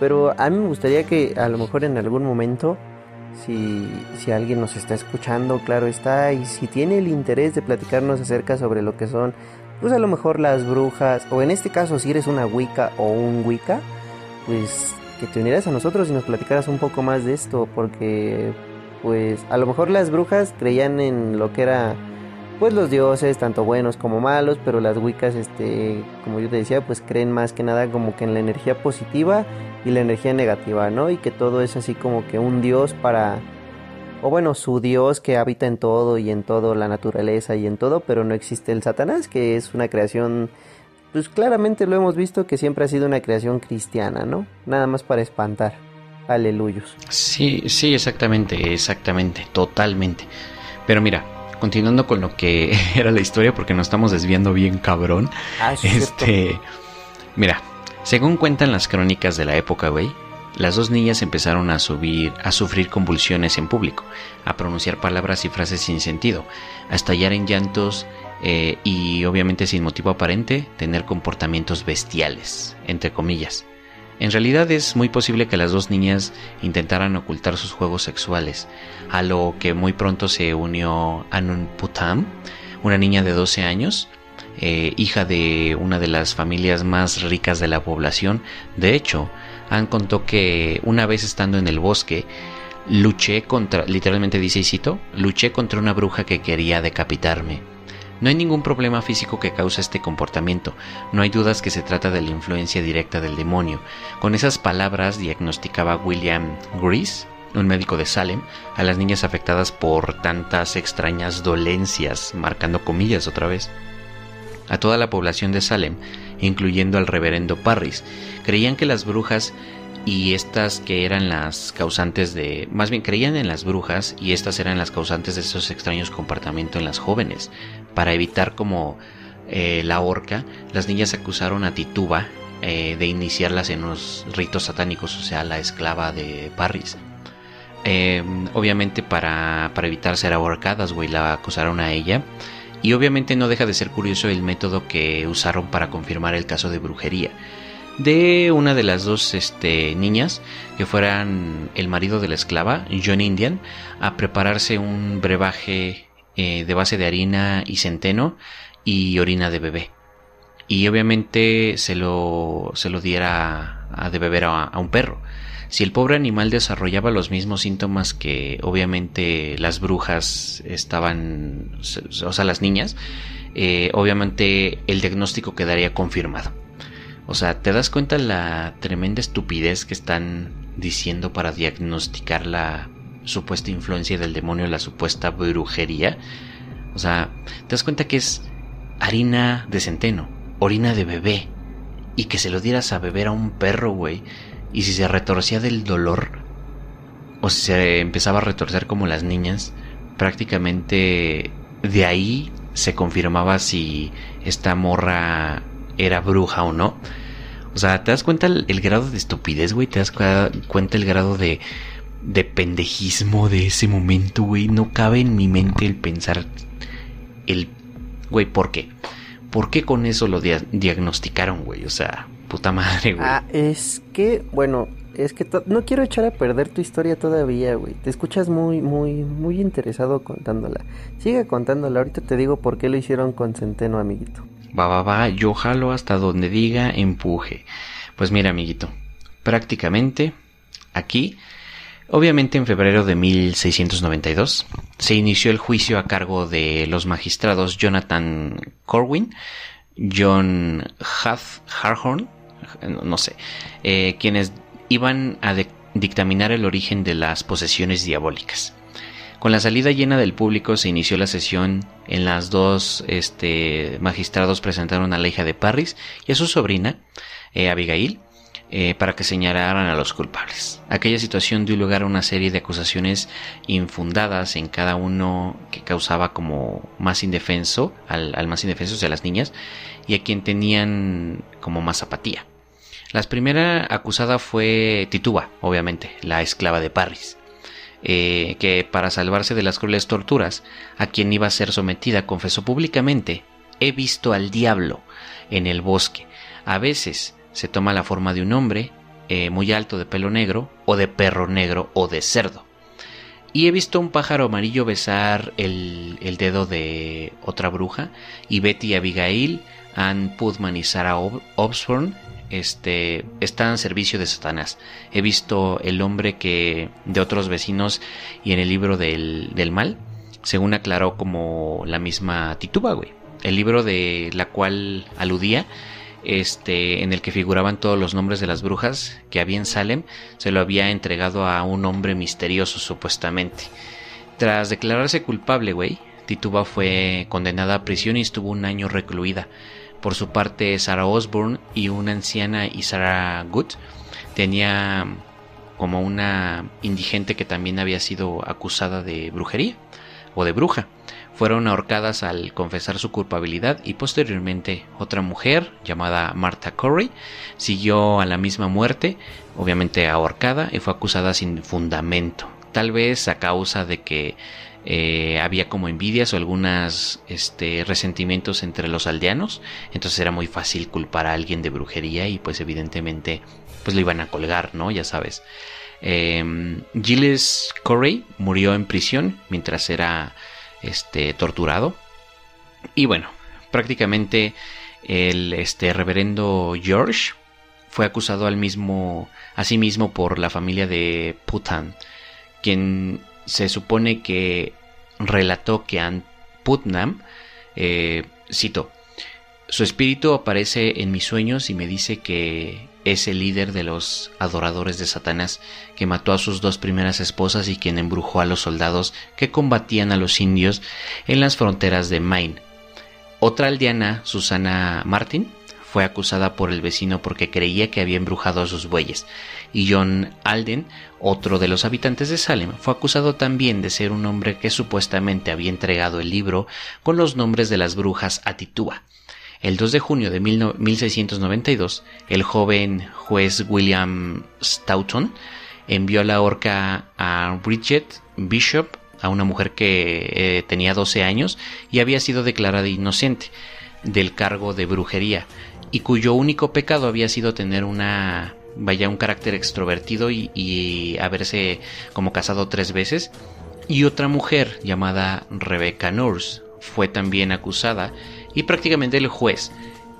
Pero a mí me gustaría que a lo mejor en algún momento si, si alguien nos está escuchando, claro está, y si tiene el interés de platicarnos acerca sobre lo que son, pues a lo mejor las brujas, o en este caso si eres una Wicca o un Wicca, pues que te unieras a nosotros y nos platicaras un poco más de esto, porque pues a lo mejor las brujas creían en lo que era pues los dioses, tanto buenos como malos, pero las Wiccas, este, como yo te decía, pues creen más que nada como que en la energía positiva y la energía negativa, ¿no? Y que todo es así como que un dios para, o bueno, su dios que habita en todo y en todo, la naturaleza y en todo, pero no existe el Satanás, que es una creación, pues claramente lo hemos visto que siempre ha sido una creación cristiana, ¿no? Nada más para espantar. Aleluyos. Sí, sí, exactamente, exactamente, totalmente. Pero mira, continuando con lo que era la historia, porque nos estamos desviando bien cabrón. Ah, este, mira, según cuentan las crónicas de la época, güey, las dos niñas empezaron a subir, a sufrir convulsiones en público, a pronunciar palabras y frases sin sentido, a estallar en llantos eh, y obviamente sin motivo aparente, tener comportamientos bestiales, entre comillas. En realidad es muy posible que las dos niñas intentaran ocultar sus juegos sexuales, a lo que muy pronto se unió Anun Putam, una niña de 12 años, eh, hija de una de las familias más ricas de la población. De hecho, han contó que una vez estando en el bosque, luché contra, literalmente dice y cito, luché contra una bruja que quería decapitarme. No hay ningún problema físico que cause este comportamiento, no hay dudas que se trata de la influencia directa del demonio. Con esas palabras diagnosticaba William Grease, un médico de Salem, a las niñas afectadas por tantas extrañas dolencias, marcando comillas otra vez a toda la población de Salem, incluyendo al reverendo Parris. Creían que las brujas y estas que eran las causantes de... más bien creían en las brujas y estas eran las causantes de esos extraños comportamientos en las jóvenes. Para evitar como eh, la horca, las niñas acusaron a Tituba eh, de iniciarlas en los ritos satánicos, o sea, la esclava de Parris. Em, obviamente para, para evitar ser ahorcadas, güey, la acusaron a ella y obviamente no deja de ser curioso el método que usaron para confirmar el caso de brujería de una de las dos este, niñas que fueran el marido de la esclava, John Indian, a prepararse un brebaje eh, de base de harina y centeno y orina de bebé. Y obviamente se lo, se lo diera a, de beber a un perro. Si el pobre animal desarrollaba los mismos síntomas que obviamente las brujas estaban, o sea, las niñas, eh, obviamente el diagnóstico quedaría confirmado. O sea, ¿te das cuenta la tremenda estupidez que están diciendo para diagnosticar la supuesta influencia del demonio, la supuesta brujería? O sea, ¿te das cuenta que es harina de centeno, orina de bebé? Y que se lo dieras a beber a un perro, güey y si se retorcía del dolor o si se empezaba a retorcer como las niñas, prácticamente de ahí se confirmaba si esta morra era bruja o no. O sea, ¿te das cuenta el, grado de estupidez, güey? ¿Te das cuenta el grado de, de pendejismo de ese momento, güey? No cabe en mi mente el pensar el... Güey, ¿por qué? ¿Por qué con eso lo diagnosticaron, güey? O sea, puta madre, güey. Ah, es que, bueno, es que no quiero echar a perder tu historia todavía, güey. Te escuchas muy, muy, muy interesado contándola. Sigue contándola, ahorita te digo por qué lo hicieron con Centeno, amiguito. Va, va, va, yo jalo hasta donde diga empuje. Pues mira, amiguito, prácticamente aquí, obviamente en febrero de 1692, se inició el juicio a cargo de los magistrados Jonathan Corwin, John Hath Harhorn no sé, eh, quienes iban a dictaminar el origen de las posesiones diabólicas. Con la salida llena del público se inició la sesión en las dos este, magistrados presentaron a la hija de Parris y a su sobrina, eh, Abigail, eh, para que señalaran a los culpables. Aquella situación dio lugar a una serie de acusaciones infundadas en cada uno que causaba como más indefenso, al, al más indefenso, sea, las niñas, y a quien tenían como más apatía. La primera acusada fue Tituba, obviamente, la esclava de Parris. Eh, que para salvarse de las crueles torturas a quien iba a ser sometida confesó públicamente he visto al diablo en el bosque. A veces se toma la forma de un hombre eh, muy alto de pelo negro o de perro negro o de cerdo. Y he visto un pájaro amarillo besar el, el dedo de otra bruja y Betty y Abigail, Ann Putman y Sarah Osborne este, está en servicio de Satanás. He visto el hombre que de otros vecinos y en el libro del, del mal, según aclaró como la misma Tituba, güey. El libro de la cual aludía, este, en el que figuraban todos los nombres de las brujas que había en Salem, se lo había entregado a un hombre misterioso, supuestamente. Tras declararse culpable, güey, Tituba fue condenada a prisión y estuvo un año recluida. Por su parte, Sarah Osborne y una anciana y Sarah Good tenía como una indigente que también había sido acusada de brujería o de bruja. Fueron ahorcadas al confesar su culpabilidad y posteriormente otra mujer llamada Martha Corey siguió a la misma muerte, obviamente ahorcada y fue acusada sin fundamento, tal vez a causa de que eh, había como envidias o algunos este, resentimientos entre los aldeanos, entonces era muy fácil culpar a alguien de brujería y pues evidentemente pues lo iban a colgar, ¿no? Ya sabes. Eh, Gilles Corey murió en prisión mientras era este, torturado. Y bueno, prácticamente el este, reverendo George fue acusado al mismo, a sí mismo por la familia de Putan, quien se supone que relató que Ann Putnam, eh, cito, su espíritu aparece en mis sueños y me dice que es el líder de los adoradores de Satanás, que mató a sus dos primeras esposas y quien embrujó a los soldados que combatían a los indios en las fronteras de Maine. Otra aldeana, Susana Martin, fue acusada por el vecino porque creía que había embrujado a sus bueyes, y John Alden, otro de los habitantes de Salem, fue acusado también de ser un hombre que supuestamente había entregado el libro con los nombres de las brujas a Tituba. El 2 de junio de 1692, el joven juez William Stoughton envió a la horca a Bridget Bishop, a una mujer que eh, tenía 12 años y había sido declarada inocente del cargo de brujería, y cuyo único pecado había sido tener una vaya un carácter extrovertido y, haberse como casado tres veces. Y otra mujer llamada Rebecca Nurse fue también acusada y prácticamente el juez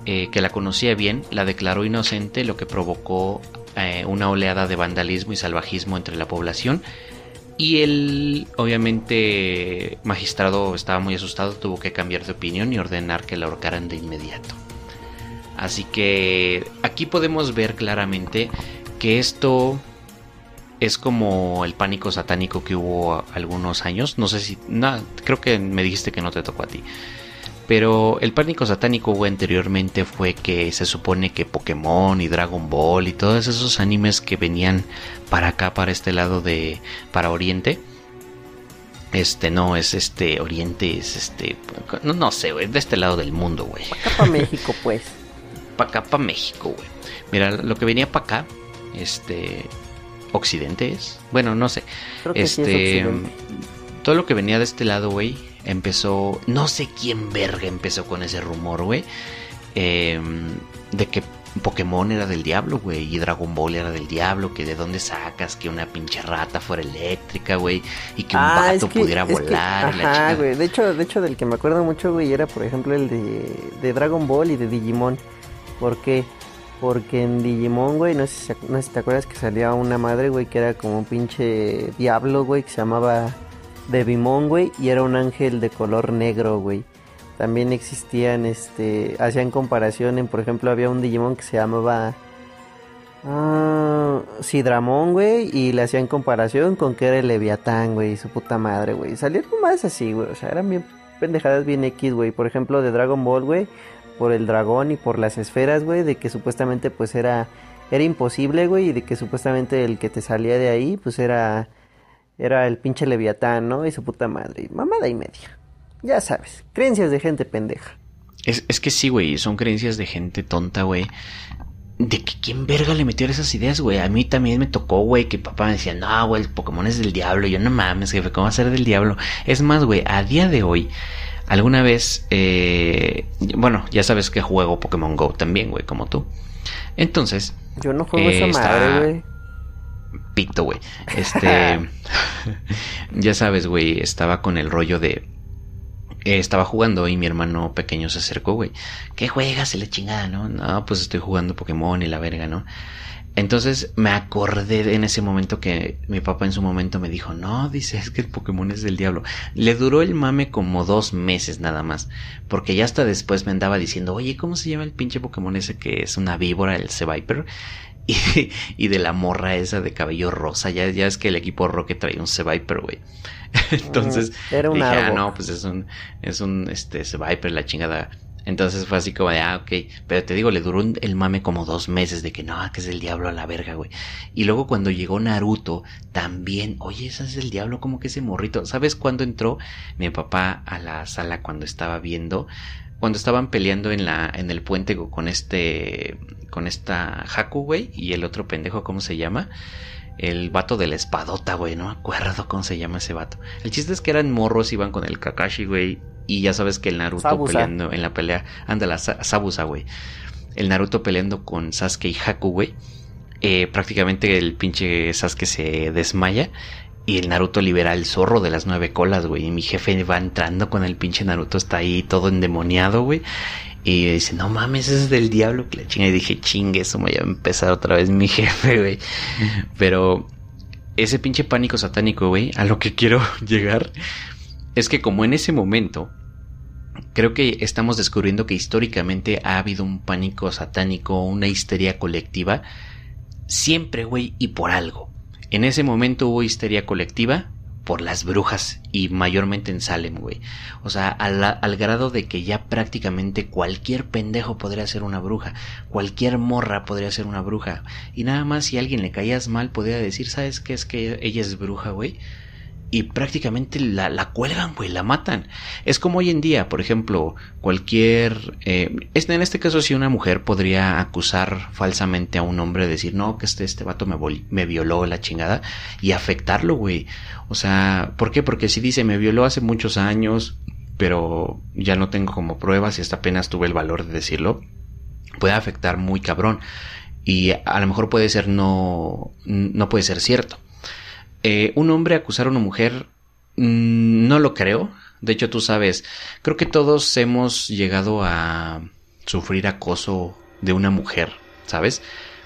eh, que la conocía bien la declaró inocente lo que provocó eh, una oleada de vandalismo y salvajismo entre la población. Y el obviamente magistrado estaba muy asustado tuvo que cambiar de opinión y ordenar que la ahorcaran de inmediato Así que aquí podemos ver claramente que esto es como el pánico satánico que hubo algunos años. No sé si. No, creo que me dijiste que no te tocó a ti. Pero el pánico satánico hubo anteriormente fue que se supone que Pokémon y Dragon Ball y todos esos animes que venían para acá, para este lado de. para Oriente. Este no es este Oriente, es este. No, no sé, güey, de este lado del mundo, güey. Acá para México, pues para acá, para México, güey. Mira, lo que venía para acá, este, Occidente es. Bueno, no sé. este, todo lo que venía de este lado, güey, empezó. No sé quién verga empezó con ese rumor, güey. Em, de que Pokémon era del diablo, güey, y Dragon Ball era del diablo, que de dónde sacas que una pinche rata fuera eléctrica, güey, y que un ah, vato pudiera volar. ajá, güey, de hecho, de hecho del que me acuerdo mucho, güey, era por ejemplo el de, de Dragon Ball y de Digimon. ¿Por qué? Porque en Digimon, güey, no sé, si, no sé si te acuerdas que salía una madre, güey, que era como un pinche diablo, güey, que se llamaba Devimon, güey, y era un ángel de color negro, güey. También existían, este, hacían comparación en, por ejemplo, había un Digimon que se llamaba ah, güey, y le hacían comparación con que era el Leviatán, güey, su puta madre, güey. Salieron más así, güey, o sea, eran bien pendejadas bien X, güey. Por ejemplo, de Dragon Ball, güey, por el dragón y por las esferas, güey, de que supuestamente pues era era imposible, güey, y de que supuestamente el que te salía de ahí pues era era el pinche Leviatán, ¿no? Y su puta madre, mamada y media. Ya sabes, creencias de gente pendeja. Es, es que sí, güey, son creencias de gente tonta, güey. De que quién verga le metió esas ideas, güey. A mí también me tocó, güey, que papá me decía, no, güey, el Pokémon es del diablo. Yo no mames, jefe, ¿cómo va a ser del diablo? Es más, güey, a día de hoy, alguna vez, eh, bueno, ya sabes que juego Pokémon Go también, güey, como tú. Entonces. Yo no juego esa madre, güey. Pito, güey. Este. ya sabes, güey, estaba con el rollo de eh, estaba jugando y mi hermano pequeño se acercó, güey. ¿Qué juegas? Y la chingada, ¿no? No, pues estoy jugando Pokémon y la verga, ¿no? Entonces me acordé en ese momento que mi papá en su momento me dijo, no, dice, es que el Pokémon es del diablo. Le duró el mame como dos meses nada más, porque ya hasta después me andaba diciendo, oye, ¿cómo se llama el pinche Pokémon ese que es una víbora, el Seviper? Y, y de la morra esa de cabello rosa, ya, ya es que el equipo Rocket trae un Seviper, güey. Entonces Era dije, ah, no, pues es un, es un, este, Viper, la chingada. Entonces fue así como de, ah, ok. Pero te digo, le duró el mame como dos meses de que no, que es el diablo a la verga, güey. Y luego cuando llegó Naruto, también, oye, ese es el diablo, como que ese morrito. ¿Sabes cuándo entró mi papá a la sala cuando estaba viendo? Cuando estaban peleando en la, en el puente con este, con esta Haku, güey, y el otro pendejo, ¿cómo se llama? el vato de la espadota, güey, no me acuerdo cómo se llama ese vato. El chiste es que eran morros, iban con el Kakashi, güey, y ya sabes que el Naruto peleando en la pelea, anda la Sabusa, güey. El Naruto peleando con Sasuke y Haku, güey. Eh, prácticamente el pinche Sasuke se desmaya y el Naruto libera el zorro de las nueve colas, güey. Y mi jefe va entrando con el pinche Naruto, está ahí todo endemoniado, güey. Y dice, no mames, ese es del diablo que la chinga. Y dije, chingue, eso me voy a empezar otra vez mi jefe, güey. Pero ese pinche pánico satánico, güey, a lo que quiero llegar es que como en ese momento, creo que estamos descubriendo que históricamente ha habido un pánico satánico, una histeria colectiva, siempre, güey, y por algo. En ese momento hubo histeria colectiva por las brujas y mayormente en Salem, güey. O sea, al, grado de que ya prácticamente cualquier pendejo podría ser una bruja, cualquier morra podría ser una bruja. Y nada más si a alguien le caías mal podría decir, ¿sabes qué es que ella es bruja, güey? Y prácticamente la, la cuelgan, güey, la matan. Es como hoy en día, por ejemplo, cualquier... Eh, en este caso, si una mujer podría acusar falsamente a un hombre, decir, no, que este, este vato me, me violó la chingada, y afectarlo, güey. O sea, ¿por qué? Porque si dice, me violó hace muchos años, pero ya no tengo como pruebas y hasta apenas tuve el valor de decirlo, puede afectar muy cabrón. Y a lo mejor puede ser no, no puede ser cierto. Eh, un hombre acusar a una mujer, mm, no lo creo. De hecho, tú sabes, creo que todos hemos llegado a sufrir acoso de una mujer, ¿sabes?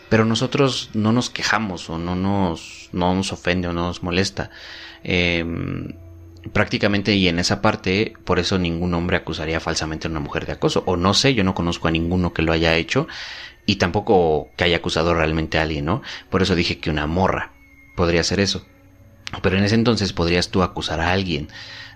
Pero nosotros no nos quejamos o no nos, no nos ofende o no nos molesta. Em, prácticamente y en esa parte, por eso ningún hombre acusaría falsamente a una mujer de acoso. O no sé, yo no conozco a ninguno que lo haya hecho y tampoco que haya acusado realmente a alguien, ¿no? Por eso dije que una morra podría ser eso. Pero en ese entonces podrías tú acusar a alguien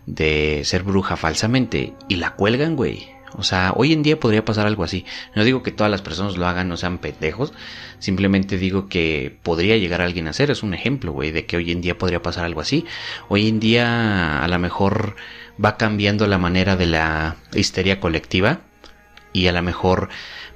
de ser bruja falsamente y la cuelgan, güey. O sea, hoy en día podría pasar algo así. No digo que todas las personas lo hagan, no sean pendejos. Simplemente digo que podría llegar alguien a hacer. Es un ejemplo, güey, de que hoy en día podría pasar algo así. Hoy en día a lo mejor va cambiando la manera de la histeria colectiva. Y a lo mejor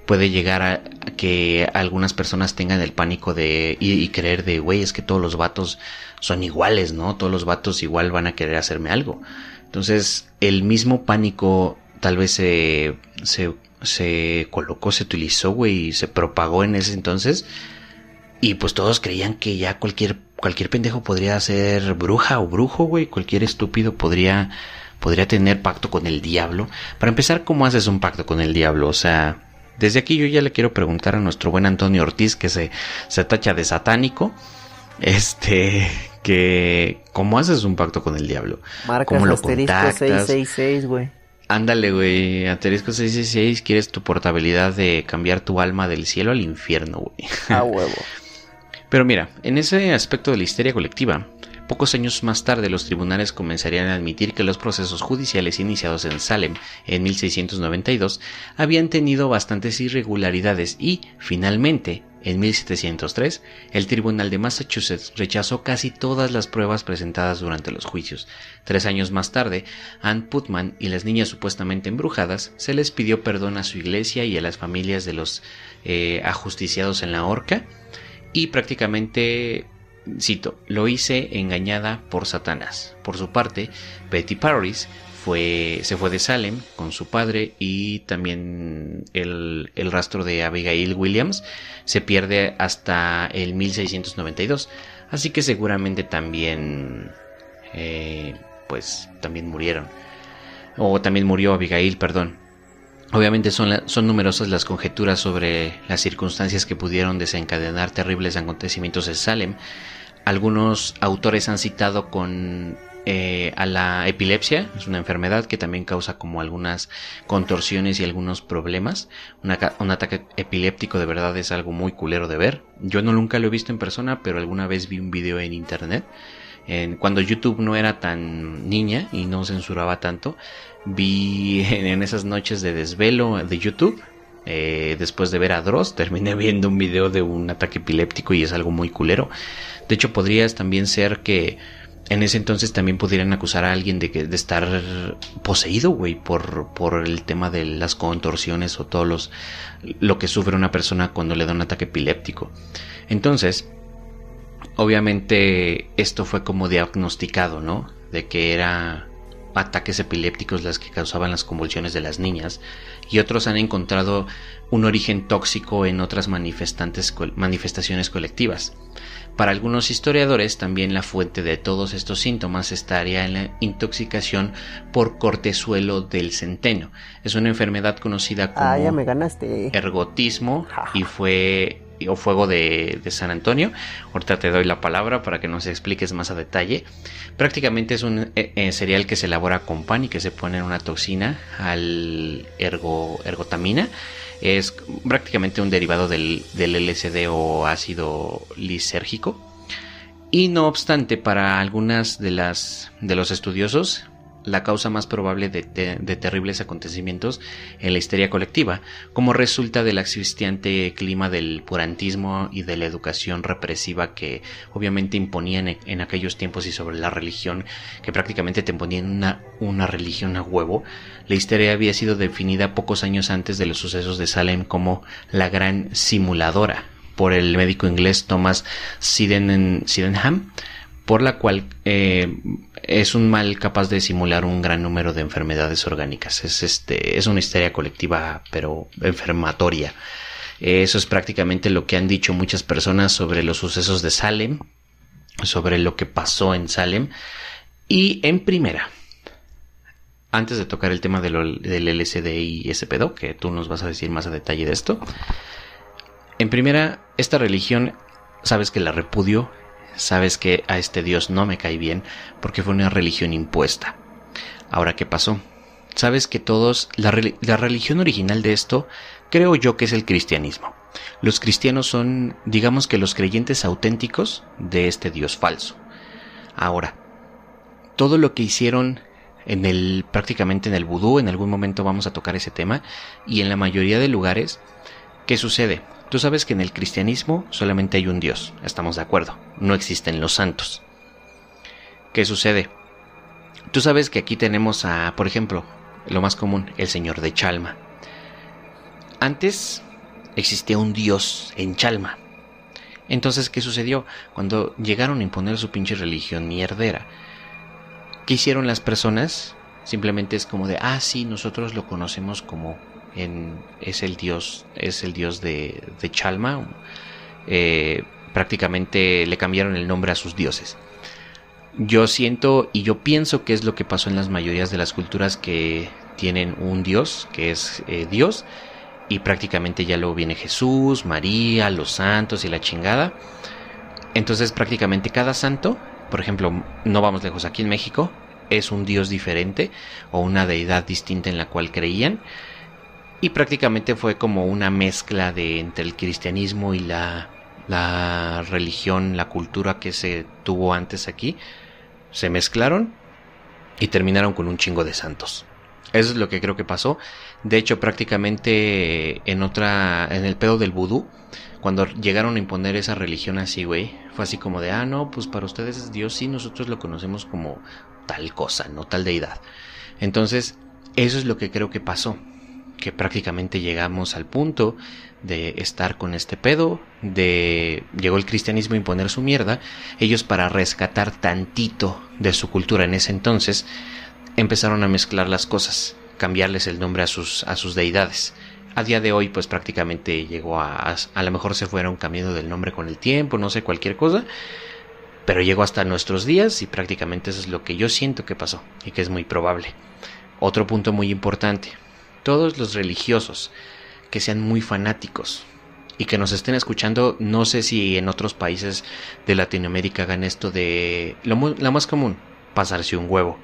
puede llegar a que algunas personas tengan el pánico de y, creer de, güey, es que todos los vatos son iguales, ¿no? Todos los vatos igual van a querer hacerme algo. Entonces, el mismo pánico tal vez se, se, se colocó, se utilizó, güey, y se propagó en ese entonces. Y pues todos creían que ya cualquier, cualquier pendejo podría ser bruja o brujo, güey. Cualquier estúpido podría, podría tener pacto con el diablo. Para empezar, ¿cómo haces un pacto con el diablo? O sea, desde aquí yo ya le quiero preguntar a nuestro buen Antonio Ortiz, que se, se tacha de satánico. Este, que ¿cómo haces un pacto con el diablo? ¿Cómo lo contactas? 666, güey. Ándale, güey, asterisco 666, quieres tu portabilidad de cambiar tu alma del cielo al infierno, güey. A huevo. Pero mira, en ese aspecto de la histeria colectiva, Pocos años más tarde los tribunales comenzarían a admitir que los procesos judiciales iniciados en Salem en 1692 habían tenido bastantes irregularidades y, finalmente, en 1703, el Tribunal de Massachusetts rechazó casi todas las pruebas presentadas durante los juicios. Tres años más tarde, Ann Putman y las niñas supuestamente embrujadas se les pidió perdón a su iglesia y a las familias de los eh, ajusticiados en la horca y prácticamente cito, lo hice engañada por Satanás. Por su parte, Betty Paris fue, se fue de Salem con su padre y también el, rastro de Abigail Williams se pierde hasta el 1692. Así que seguramente también, eh, pues también murieron. O también murió Abigail, perdón. Obviamente son, son, numerosas las conjeturas sobre las circunstancias que pudieron desencadenar terribles acontecimientos en Salem, algunos autores han citado con eh, a la epilepsia, es una enfermedad que también causa como algunas contorsiones y algunos problemas. un ataque epiléptico de verdad es algo muy culero de ver. Yo no nunca lo he visto en persona, pero alguna vez vi un video en internet. Cuando YouTube no era tan niña y no censuraba tanto, vi en esas noches de desvelo de YouTube eh, después de ver a Dross, terminé viendo un video de un ataque epiléptico y es algo muy culero. De hecho, podrías también ser que en ese entonces también pudieran acusar a alguien de, que, de estar poseído, güey, por, por el tema de las contorsiones o todo los, lo que sufre una persona cuando le da un ataque epiléptico. Entonces, obviamente esto fue como diagnosticado, ¿no? De que era ataques epilépticos las que causaban las convulsiones de las niñas y otros han encontrado un origen tóxico en otras manifestaciones colectivas. Para algunos historiadores también la fuente de todos estos síntomas estaría en la intoxicación por cortezuelo del centeno. Es una enfermedad conocida como ah, me ganaste. ergotismo y fue o fuego de, San Antonio. Ahorita te doy la palabra para que nos expliques más a detalle. Prácticamente es un eh, eh, cereal que se elabora con pan y que se pone en una toxina al ergo, ergotamina. Es prácticamente un derivado del, del LSD o ácido lisérgico. Y no obstante, para algunas de las de los estudiosos, la causa más probable de, terribles acontecimientos en la histeria colectiva, como resulta del existente clima del purantismo y de la educación represiva que obviamente imponían en, aquellos tiempos y sobre la religión, que prácticamente te imponían una, una religión a huevo. La histeria había sido definida pocos años antes de los sucesos de Salem como la gran simuladora por el médico inglés Thomas Sydenham por la cual eh, es un mal capaz de simular un gran número de enfermedades orgánicas. Es, este, es una histeria colectiva, pero enfermatoria. Eso es prácticamente lo que han dicho muchas personas sobre los sucesos de Salem, sobre lo que pasó en Salem. Y en primera, antes de tocar el tema del, del LSD y ese pedo, que tú nos vas a decir más a detalle de esto. En primera, esta religión, sabes que la repudio sabes que a este Dios no me cae bien porque fue una religión impuesta. Ahora, ¿qué pasó? Sabes que todos, la, religión original de esto, creo yo que es el cristianismo. Los cristianos son, digamos que los creyentes auténticos de este Dios falso. Ahora, todo lo que hicieron en el, prácticamente en el vudú, en algún momento vamos a tocar ese tema, y en la mayoría de lugares, ¿qué sucede? Tú sabes que en el cristianismo solamente hay un Dios, estamos de acuerdo, no existen los santos. ¿Qué sucede? Tú sabes que aquí tenemos a, por ejemplo, lo más común, el Señor de Chalma. Antes existía un Dios en Chalma. Entonces, ¿qué sucedió? Cuando llegaron a imponer su pinche religión mierdera, ¿qué hicieron las personas? Simplemente es como de, ah, sí, nosotros lo conocemos como es el dios, es el dios de, Chalma. Eh, prácticamente le cambiaron el nombre a sus dioses. Yo siento y yo pienso que es lo que pasó en las mayorías de las culturas que tienen un dios, que es eh, Dios, y prácticamente ya luego viene Jesús, María, los santos y la chingada. Entonces prácticamente cada santo, por ejemplo, no vamos lejos aquí en México, es un dios diferente o una deidad distinta en la cual creían y prácticamente fue como una mezcla de entre el cristianismo y la la religión, la cultura que se tuvo antes aquí, se mezclaron y terminaron con un chingo de santos. Eso es lo que creo que pasó. De hecho, prácticamente en otra, en el pedo del vudú, cuando llegaron a imponer esa religión así, güey, fue así como de, ah, no, pues para ustedes es Dios, sí, nosotros lo conocemos como tal cosa, no tal deidad. Entonces, eso es lo que creo que pasó, que prácticamente llegamos al punto de estar con este pedo, de llegó el cristianismo a imponer su mierda, ellos para rescatar tantito de su cultura en ese entonces, empezaron a mezclar las cosas, cambiarles el nombre a sus, a sus deidades. A día de hoy, pues prácticamente llegó a, a, a lo mejor se fueron cambiando del nombre con el tiempo, no sé, cualquier cosa, pero llegó hasta nuestros días y prácticamente eso es lo que yo siento que pasó y que es muy probable. Otro punto muy importante, todos los religiosos que sean muy fanáticos y que nos estén escuchando, no sé si en otros países de Latinoamérica hagan esto de lo, lo más común, pasarse un huevo.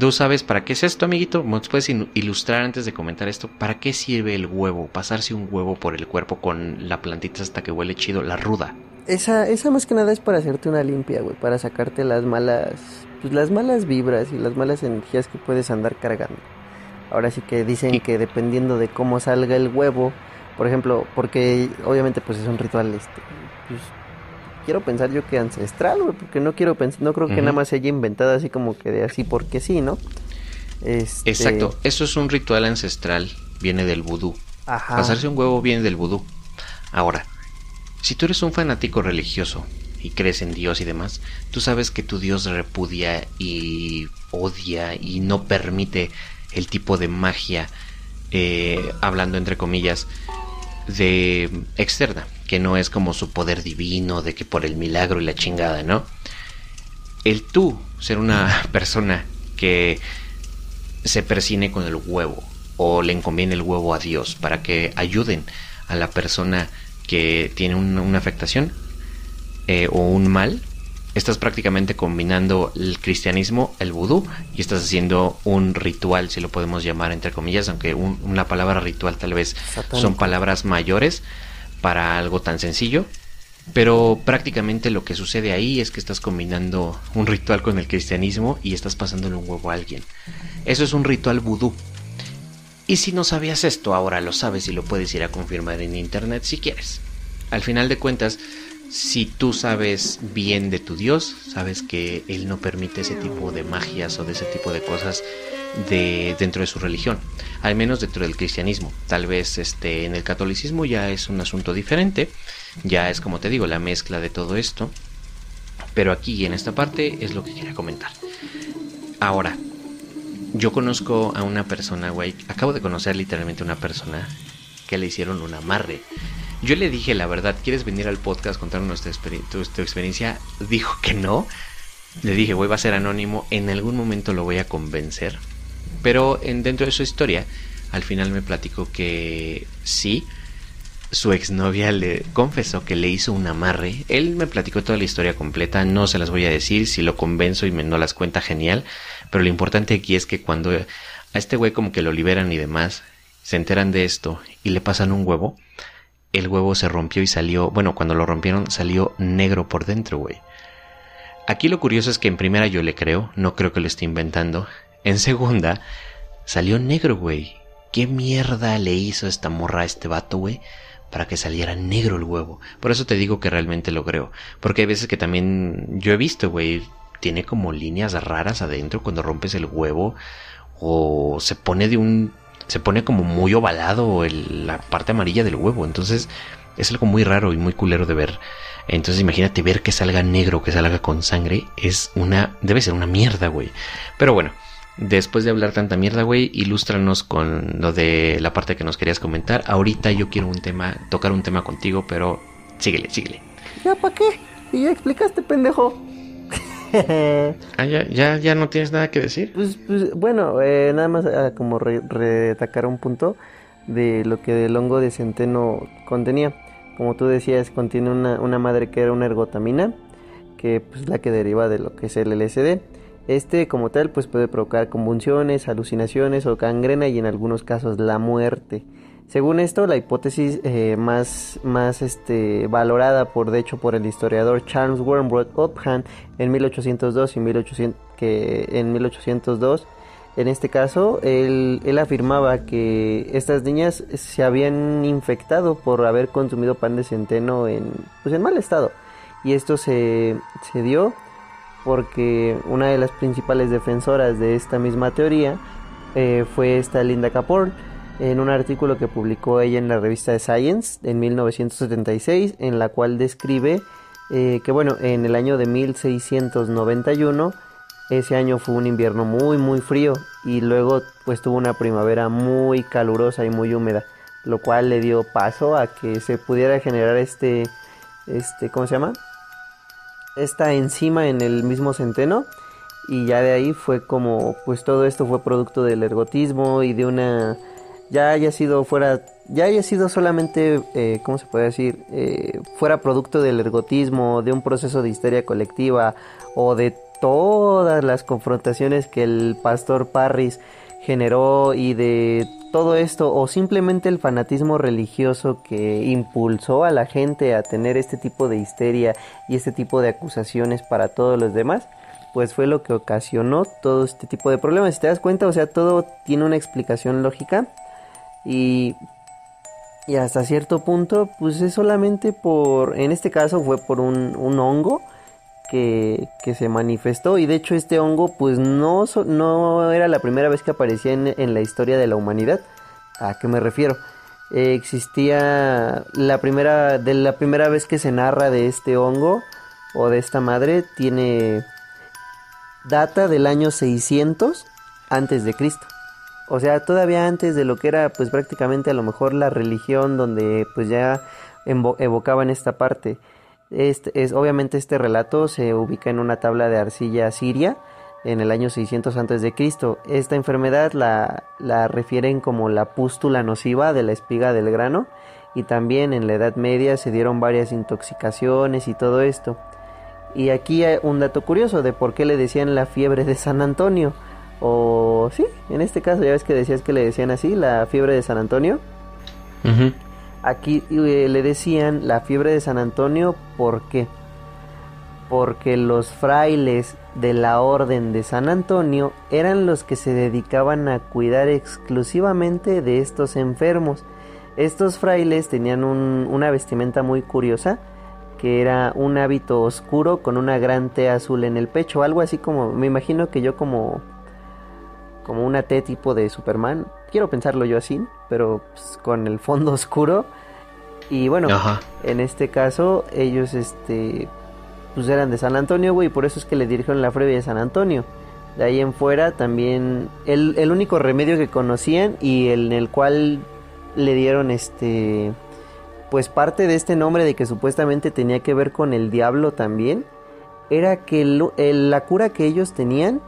¿Tú sabes para qué es esto, amiguito? ¿Me puedes ilustrar antes de comentar esto? ¿Para qué sirve el huevo? Pasarse un huevo por el cuerpo con la plantita hasta que huele chido, la ruda. Esa, esa más que nada es para hacerte una limpia, güey, para sacarte las malas, pues las malas vibras y las malas energías que puedes andar cargando. Ahora sí que dicen que dependiendo de cómo salga el huevo, por ejemplo, porque obviamente pues es un ritual, este, pues, quiero pensar yo que ancestral, güey, porque no quiero pensar, no creo que uh -huh. nada más se haya inventado así como que de así porque sí, ¿no? Este... Exacto, eso es un ritual ancestral, viene del vudú. Ajá. Pasarse un huevo viene del vudú. Ahora, si tú eres un fanático religioso y crees en Dios y demás, tú sabes que tu Dios repudia y odia y no permite el tipo de magia, eh, hablando entre comillas, de externa, que no es como su poder divino, de que por el milagro y la chingada, ¿no? El tú ser una persona que se persine con el huevo o le encomiende el huevo a Dios para que ayuden a la persona que tiene una, una afectación eh, o un mal, estás prácticamente combinando el cristianismo, el vudú, y estás haciendo un ritual, si lo podemos llamar entre comillas, aunque un, una palabra ritual tal vez Satánico. son palabras mayores para algo tan sencillo. Pero prácticamente lo que sucede ahí es que estás combinando un ritual con el cristianismo y estás pasándole un huevo a alguien. Eso es un ritual vudú. Y si no sabías esto, ahora lo sabes y lo puedes ir a confirmar en internet si quieres. Al final de cuentas, si tú sabes bien de tu Dios, sabes que Él no permite ese tipo de magias o de ese tipo de cosas de, dentro de su religión, al menos dentro del cristianismo. Tal vez este, en el catolicismo ya es un asunto diferente, ya es como te digo, la mezcla de todo esto, pero aquí en esta parte es lo que quería comentar. Ahora, yo conozco a una persona, güey, acabo de conocer literalmente a una persona que le hicieron un amarre yo le dije la verdad, ¿quieres venir al podcast contarnos tu, experiencia? Dijo que no. Le dije, güey, va a ser anónimo, en algún momento lo voy a convencer. Pero en, dentro de su historia, al final me platicó que sí, su exnovia le confesó que le hizo un amarre. Él me platicó toda la historia completa, no se las voy a decir, si lo convenzo y me no las cuenta genial, pero lo importante aquí es que cuando a este güey como que lo liberan y demás, se enteran de esto y le pasan un huevo, el huevo se rompió y salió, bueno, cuando lo rompieron salió negro por dentro, güey. Aquí lo curioso es que en primera yo le creo, no creo que lo esté inventando. En segunda, salió negro, güey. ¿Qué mierda le hizo esta morra a este vato, güey? Para que saliera negro el huevo. Por eso te digo que realmente lo creo. Porque hay veces que también yo he visto, güey, tiene como líneas raras adentro cuando rompes el huevo. O se pone de un se pone como muy ovalado el, la parte amarilla del huevo. Entonces es algo muy raro y muy culero de ver. Entonces imagínate ver que salga negro, que salga con sangre. Es una... Debe ser una mierda, güey. Pero bueno. Después de hablar tanta mierda, güey, ilústranos con lo de la parte que nos querías comentar. Ahorita yo quiero un tema, tocar un tema contigo, pero síguele, síguele. ¿Ya para qué? Y ya explicaste, pendejo. ah, ¿ya, ya, ya no tienes nada que decir. Pues, pues bueno, eh, nada más ah, como re retacar un punto de lo que el hongo de centeno contenía. Como tú decías, contiene una, una madre que era una ergotamina, que pues la que deriva de lo que es el LSD. Este como tal pues puede provocar convulsiones, alucinaciones o gangrena y en algunos casos la muerte. Según esto, la hipótesis eh, más, más este, valorada por, de hecho, por el historiador Charles Wormwood Upham en 1802 y 1800, que en 1802, en este caso, él, él, afirmaba que estas niñas se habían infectado por haber consumido pan de centeno en, pues, en mal estado. Y esto se, se dio porque una de las principales defensoras de esta misma teoría eh, fue esta Linda Kapoor en un artículo que publicó ella en la revista de Science en 1976, en la cual describe eh, que bueno, en el año de 1691, ese año fue un invierno muy muy frío y luego pues tuvo una primavera muy calurosa y muy húmeda, lo cual le dio paso a que se pudiera generar este, este, ¿cómo se llama? Esta enzima en el mismo centeno y ya de ahí fue como pues todo esto fue producto del ergotismo y de una ya haya sido fuera, ya haya sido solamente, eh, ¿cómo se puede decir? Eh, fuera producto del ergotismo, de un proceso de histeria colectiva o de todas las confrontaciones que el pastor Parris generó y de todo esto o simplemente el fanatismo religioso que impulsó a la gente a tener este tipo de histeria y este tipo de acusaciones para todos los demás pues fue lo que ocasionó todo este tipo de problemas. Si te das cuenta, o sea, todo tiene una explicación lógica y, y hasta cierto punto, pues es solamente por, en este caso fue por un, un hongo que, que, se manifestó y de hecho este hongo pues no, no era la primera vez que aparecía en, en la historia de la humanidad. ¿A qué me refiero? Eh, existía la primera, de la primera vez que se narra de este hongo o de esta madre tiene data del año 600 antes de Cristo. O sea, todavía antes de lo que era pues prácticamente a lo mejor la religión donde pues ya evocaban esta parte. Este, es, obviamente este relato se ubica en una tabla de arcilla siria en el año 600 antes de Cristo. Esta enfermedad la, la refieren como la pústula nociva de la espiga del grano y también en la Edad Media se dieron varias intoxicaciones y todo esto. Y aquí hay un dato curioso de por qué le decían la fiebre de San Antonio o sí, en este caso ya ves que decías que le decían así, la fiebre de San Antonio. Aquí eh, le decían la fiebre de San Antonio, ¿por qué? Porque los frailes de la orden de San Antonio eran los que se dedicaban a cuidar exclusivamente de estos enfermos. Estos frailes tenían una vestimenta muy curiosa, que era un hábito oscuro con una gran T azul en el pecho, algo así como, me imagino que yo como como una T tipo de Superman. Quiero pensarlo yo así, pero pues, con el fondo oscuro. Y bueno, en este caso ellos este pues eran de San Antonio, güey, y por eso es que le dirigieron la feria de San Antonio. De ahí en fuera también el, el único remedio que conocían y en el cual le dieron este pues parte de este nombre de que supuestamente tenía que ver con el diablo también era que la cura que ellos tenían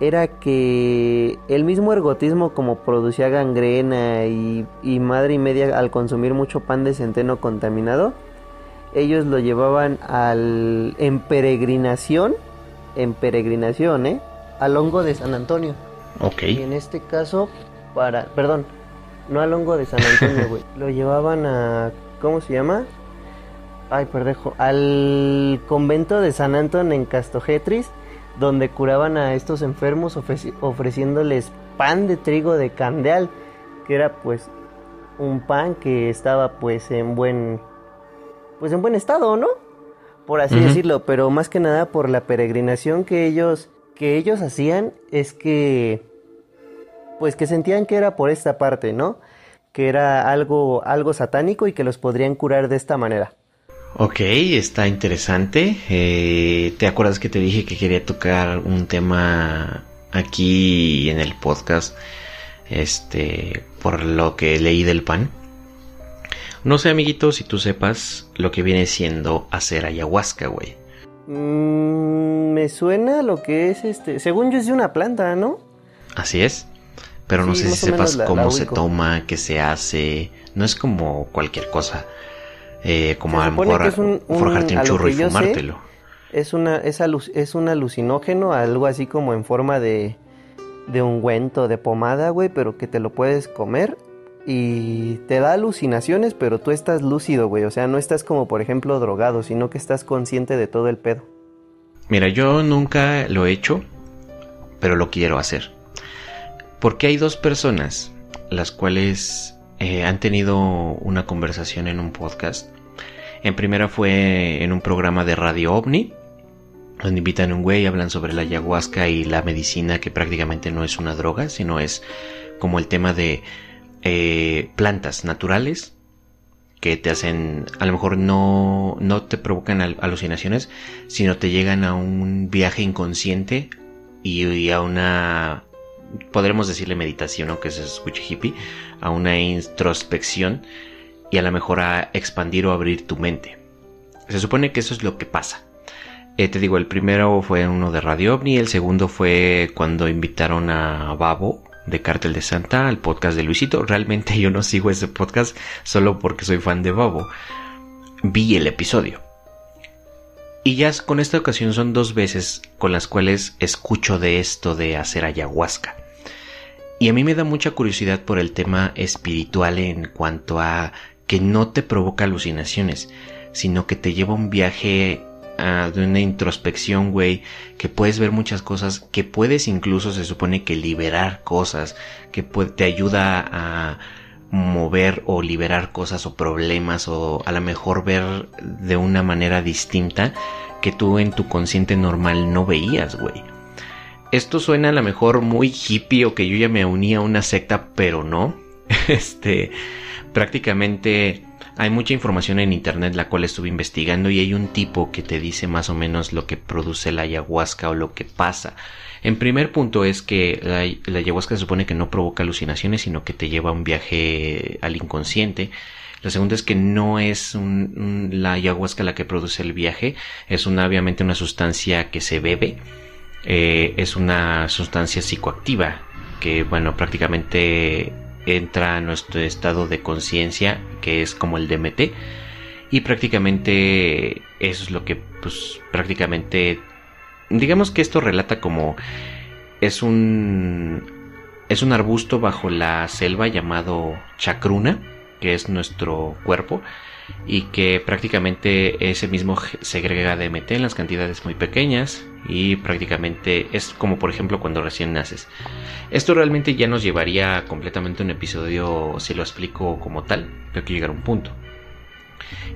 era que el mismo ergotismo como producía gangrena y, madre y media al consumir mucho pan de centeno contaminado, ellos lo llevaban al en peregrinación, en peregrinación, ¿eh? Al hongo de San Antonio. Ok. Y en este caso, para, perdón, no al hongo de San Antonio, güey. lo llevaban a, ¿cómo se llama? Ay, perdejo, al convento de San Antonio en Castogetris donde curaban a estos enfermos ofreciéndoles pan de trigo de candeal, que era pues un pan que estaba pues en buen pues en buen estado, ¿no? Por así decirlo, pero más que nada por la peregrinación que ellos que ellos hacían es que pues que sentían que era por esta parte, ¿no? Que era algo algo satánico y que los podrían curar de esta manera. Ok, está interesante. Eh, ¿Te acuerdas que te dije que quería tocar un tema aquí en el podcast? Este, por lo que leí del pan. No sé, amiguito, si tú sepas lo que viene siendo hacer ayahuasca, güey. Mm, me suena lo que es este. Según yo es de una planta, ¿no? Así es. Pero no sé si sepas cómo se toma, qué se hace. No es como cualquier cosa. Eh, como a lo mejor forjarte un, churro y fumártelo. es, una, es, es un alucinógeno, algo así como en forma de, de ungüento, de pomada, güey, pero que te lo puedes comer y te da alucinaciones, pero tú estás lúcido, güey. O sea, no estás como, por ejemplo, drogado, sino que estás consciente de todo el pedo. Mira, yo nunca lo he hecho, pero lo quiero hacer. Porque hay dos personas las cuales eh, han tenido una conversación en un podcast. En primera fue en un programa de Radio OVNI, donde invitan a un güey, hablan sobre la ayahuasca y la medicina, que prácticamente no es una droga, sino es como el tema de eh, plantas naturales que te hacen, a lo mejor no, no te provocan alucinaciones, sino te llegan a un viaje inconsciente y, a una, podremos decirle meditación, aunque se escuche hippie, a una introspección y a lo mejor a expandir o abrir tu mente. Se supone que eso es lo que pasa. Eh, te digo, el primero fue uno de Radio OVNI, el segundo fue cuando invitaron a Babo de Cártel de Santa al podcast de Luisito. Realmente yo no sigo ese podcast solo porque soy fan de Babo. Vi el episodio. Y ya con esta ocasión son dos veces con las cuales escucho de esto de hacer ayahuasca. Y a mí me da mucha curiosidad por el tema espiritual en cuanto a que no te provoca alucinaciones, sino que te lleva un viaje ah, de una introspección, güey, que puedes ver muchas cosas, que puedes incluso se supone que liberar cosas, que te ayuda a mover o liberar cosas o problemas o a lo mejor ver de una manera distinta que tú en tu consciente normal no veías, güey. Esto suena a lo mejor muy hippie o que yo ya me unía a una secta, pero no. Este, prácticamente hay mucha información en internet la cual estuve investigando y hay un tipo que te dice más o menos lo que produce la ayahuasca o lo que pasa. En primer punto es que la, ayahuasca se supone que no provoca alucinaciones, sino que te lleva a un viaje al inconsciente. La segunda es que no es la ayahuasca la que produce el viaje, es una, obviamente una sustancia que se bebe, eh, es una sustancia psicoactiva que, bueno, prácticamente entra a nuestro estado de conciencia, que es como el DMT, y prácticamente eso es lo que, pues, prácticamente, digamos que esto relata como es un es un arbusto bajo la selva llamado chacruna, que es nuestro cuerpo, y que prácticamente ese mismo segrega DMT en las cantidades muy pequeñas y prácticamente es como por ejemplo cuando recién naces. Esto realmente ya nos llevaría completamente a un episodio si lo explico como tal, pero que llegar a un punto.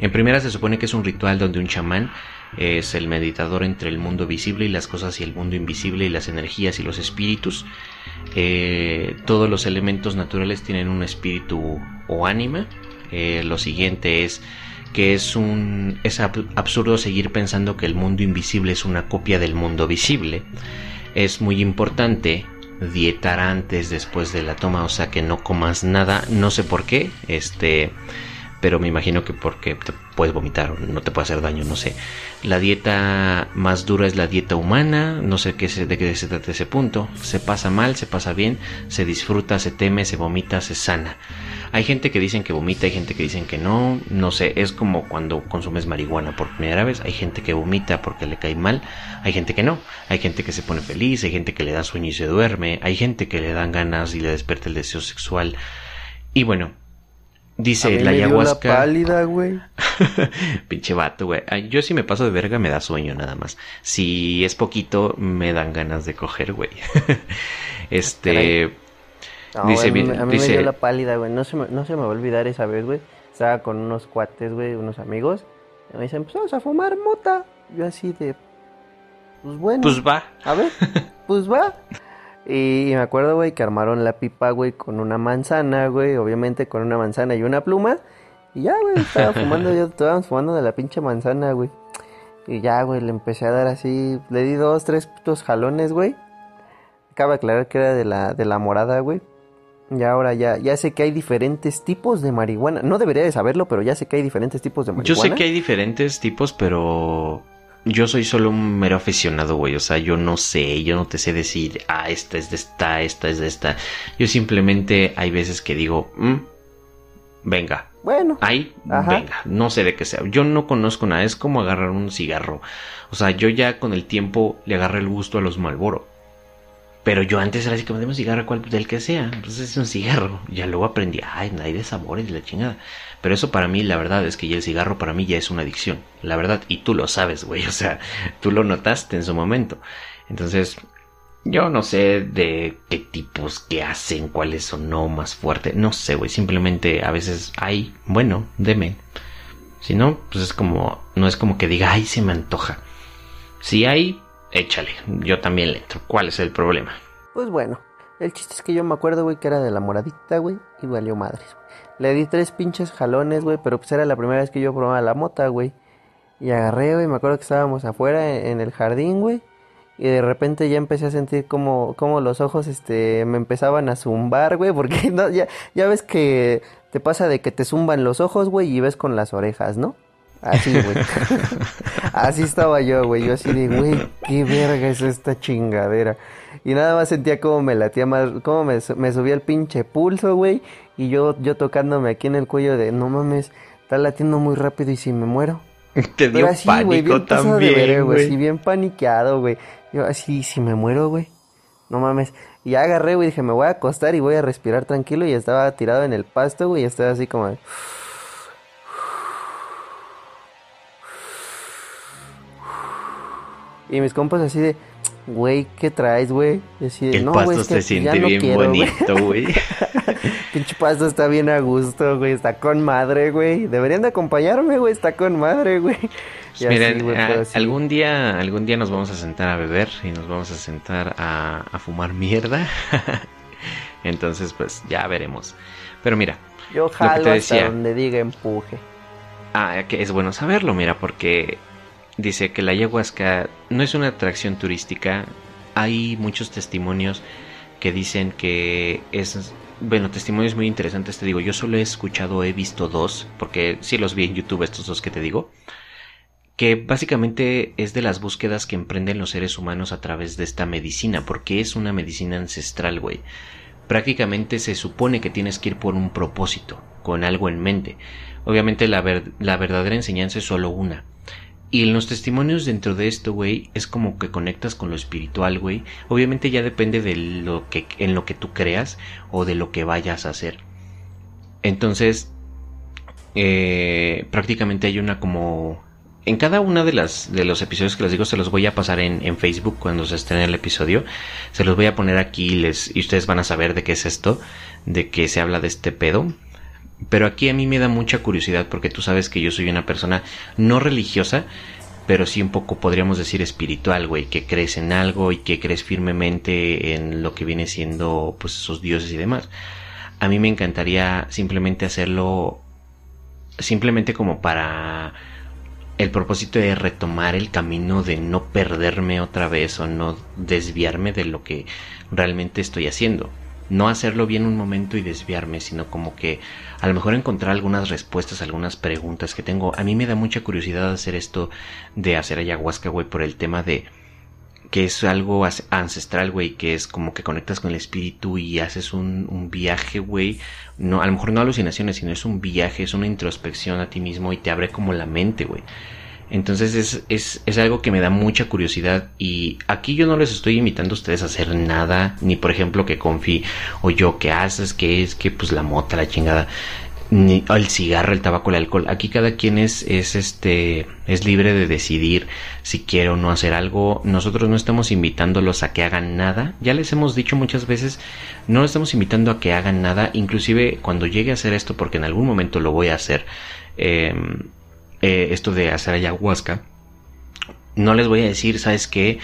En primera se supone que es un ritual donde un chamán es el meditador entre el mundo visible y las cosas y el mundo invisible y las energías y los espíritus. Eh, todos los elementos naturales tienen un espíritu o ánima eh, lo siguiente es que es un es absurdo seguir pensando que el mundo invisible es una copia del mundo visible. Es muy importante dietar antes después de la toma, o sea que no comas nada, no sé por qué, este pero me imagino que porque te puedes vomitar o no te puede hacer daño, no sé. La dieta más dura es la dieta humana, no sé qué de qué se trata ese punto. Se pasa mal, se pasa bien, se disfruta, se teme, se vomita, se sana. Hay gente que dicen que vomita, hay gente que dicen que no, no sé, es como cuando consumes marihuana por primera vez, hay gente que vomita porque le cae mal, hay gente que no, hay gente que se pone feliz, hay gente que le da sueño y se duerme, hay gente que le dan ganas y le despierta el deseo sexual. Y bueno, Dice la ayahuasca. la pálida, güey. Pinche vato, güey. Yo si me paso de verga me da sueño nada más. Si es poquito me dan ganas de coger, güey. este. Dice, a mí, me dio la pálida, güey. No se, me, no se me va a olvidar esa vez, güey. Estaba con unos cuates, güey, unos amigos. Y me dicen, pues vamos a fumar mota. Yo así de. Pues bueno. Pues va. A ver, pues va. Y me acuerdo, güey, que armaron la pipa, güey, con una manzana, güey, obviamente con una manzana y una pluma. Y ya, güey, estaba fumando, yo estábamos fumando de la pinche manzana, güey. Y ya, güey, le empecé a dar así, le di dos, tres putos jalones, güey. Acaba de aclarar que era de la, de la morada, güey. Y ahora ya, ya sé que hay diferentes tipos de marihuana. No debería de saberlo, pero ya sé que hay diferentes tipos de marihuana. Yo sé que hay diferentes tipos, pero yo soy solo un mero aficionado, güey. O sea, yo no sé, yo no te sé decir, ah, esta es de esta, esta es de esta. Yo simplemente hay veces que digo, mm, venga. Bueno. Ahí, venga. No sé de qué sea. Yo no conozco nada. Es como agarrar un cigarro. O sea, yo ya con el tiempo le agarré el gusto a los Malboro. Pero yo antes era así como, un cigarro, cual del que sea. Entonces es un cigarro. Ya luego aprendí, ay, hay de sabores la chingada. Pero eso para mí, la verdad es que ya el cigarro para mí ya es una adicción. La verdad. Y tú lo sabes, güey. O sea, tú lo notaste en su momento. Entonces, yo no sé de qué tipos, qué hacen, cuáles son no más fuerte. No sé, güey. Simplemente a veces hay, bueno, deme. Si no, pues es como, no es como que diga, ay, se me antoja. Si hay, échale, yo también le entro. ¿Cuál es el problema? Pues bueno, el chiste es que yo me acuerdo, güey, que era de la moradita, güey, y valió madres, Le di tres pinches jalones, güey, pero pues era la primera vez que yo probaba la mota, güey. Y agarré, güey, me acuerdo que estábamos afuera en, el jardín, güey. Y de repente ya empecé a sentir como, como los ojos, este, me empezaban a zumbar, güey, porque no, ya, ya ves que te pasa de que te zumban los ojos, güey, y ves con las orejas, ¿no? Así, güey. así estaba yo, güey. Yo así de, güey, qué verga es esta chingadera. Y nada más sentía como me latía más, como me, me subía el pinche pulso, güey. Y yo, yo tocándome aquí en el cuello de, no mames, está latiendo muy rápido y si me muero. Te dio así, pánico también, güey. Sí, bien paniqueado, güey. Yo así, si me muero, güey. No mames. Y ya agarré, güey, dije, me voy a acostar y voy a respirar tranquilo. Y estaba tirado en el pasto, güey, y estaba así como... Y mis compas así de, güey, ¿qué traes, güey? El no, pasto se siente bien bonito, güey. Pinche pasto está bien a gusto, güey. Está con madre, güey. Deberían de acompañarme, güey. Está con madre, güey. Pues miren, algún día, algún día nos vamos a sentar a beber y nos vamos a sentar a, a fumar mierda. Entonces, pues ya veremos. Pero mira, yo jalo hasta donde diga empuje. Ah, que es bueno saberlo, mira, porque dice que la ayahuasca no es una atracción turística. Hay muchos testimonios que dicen que es bueno, testimonios muy interesantes, te digo, yo solo he escuchado, he visto dos, porque sí los vi en YouTube estos dos que te digo, que básicamente es de las búsquedas que emprenden los seres humanos a través de esta medicina, porque es una medicina ancestral, güey. Prácticamente se supone que tienes que ir por un propósito, con algo en mente. Obviamente la, la verdadera enseñanza es solo una, y en los testimonios dentro de esto, güey, es como que conectas con lo espiritual, güey. Obviamente ya depende de lo que en lo que tú creas o de lo que vayas a hacer. Entonces, eh, prácticamente hay una como en cada una de las de los episodios que les digo se los voy a pasar en, en Facebook cuando se en el episodio se los voy a poner aquí les, y ustedes van a saber de qué es esto de que se habla de este pedo pero aquí a mí me da mucha curiosidad porque tú sabes que yo soy una persona no religiosa, pero sí un poco podríamos decir espiritual, güey, que crees en algo y que crees firmemente en lo que viene siendo pues esos dioses y demás. A mí me encantaría simplemente hacerlo simplemente como para el propósito de retomar el camino de no perderme otra vez o no desviarme de lo que realmente estoy haciendo no hacerlo bien un momento y desviarme, sino como que a lo mejor encontrar algunas respuestas, algunas preguntas que tengo. A mí me da mucha curiosidad hacer esto de hacer ayahuasca, güey, por el tema de que es algo ancestral, güey, que es como que conectas con el espíritu y haces un, viaje, güey. No, a lo mejor no alucinaciones, sino es un viaje, es una introspección a ti mismo y te abre como la mente, güey. Entonces es, es, es, algo que me da mucha curiosidad y aquí yo no les estoy invitando a ustedes a hacer nada, ni por ejemplo que confí o yo que haces, que es que pues la mota, la chingada, ni el cigarro, el tabaco, el alcohol. Aquí cada quien es, es este, es libre de decidir si quiere o no hacer algo. Nosotros no estamos invitándolos a que hagan nada. Ya les hemos dicho muchas veces, no estamos invitando a que hagan nada. Inclusive cuando llegue a hacer esto, porque en algún momento lo voy a hacer, eh, eh, esto de hacer ayahuasca, no les voy a decir, ¿sabes qué?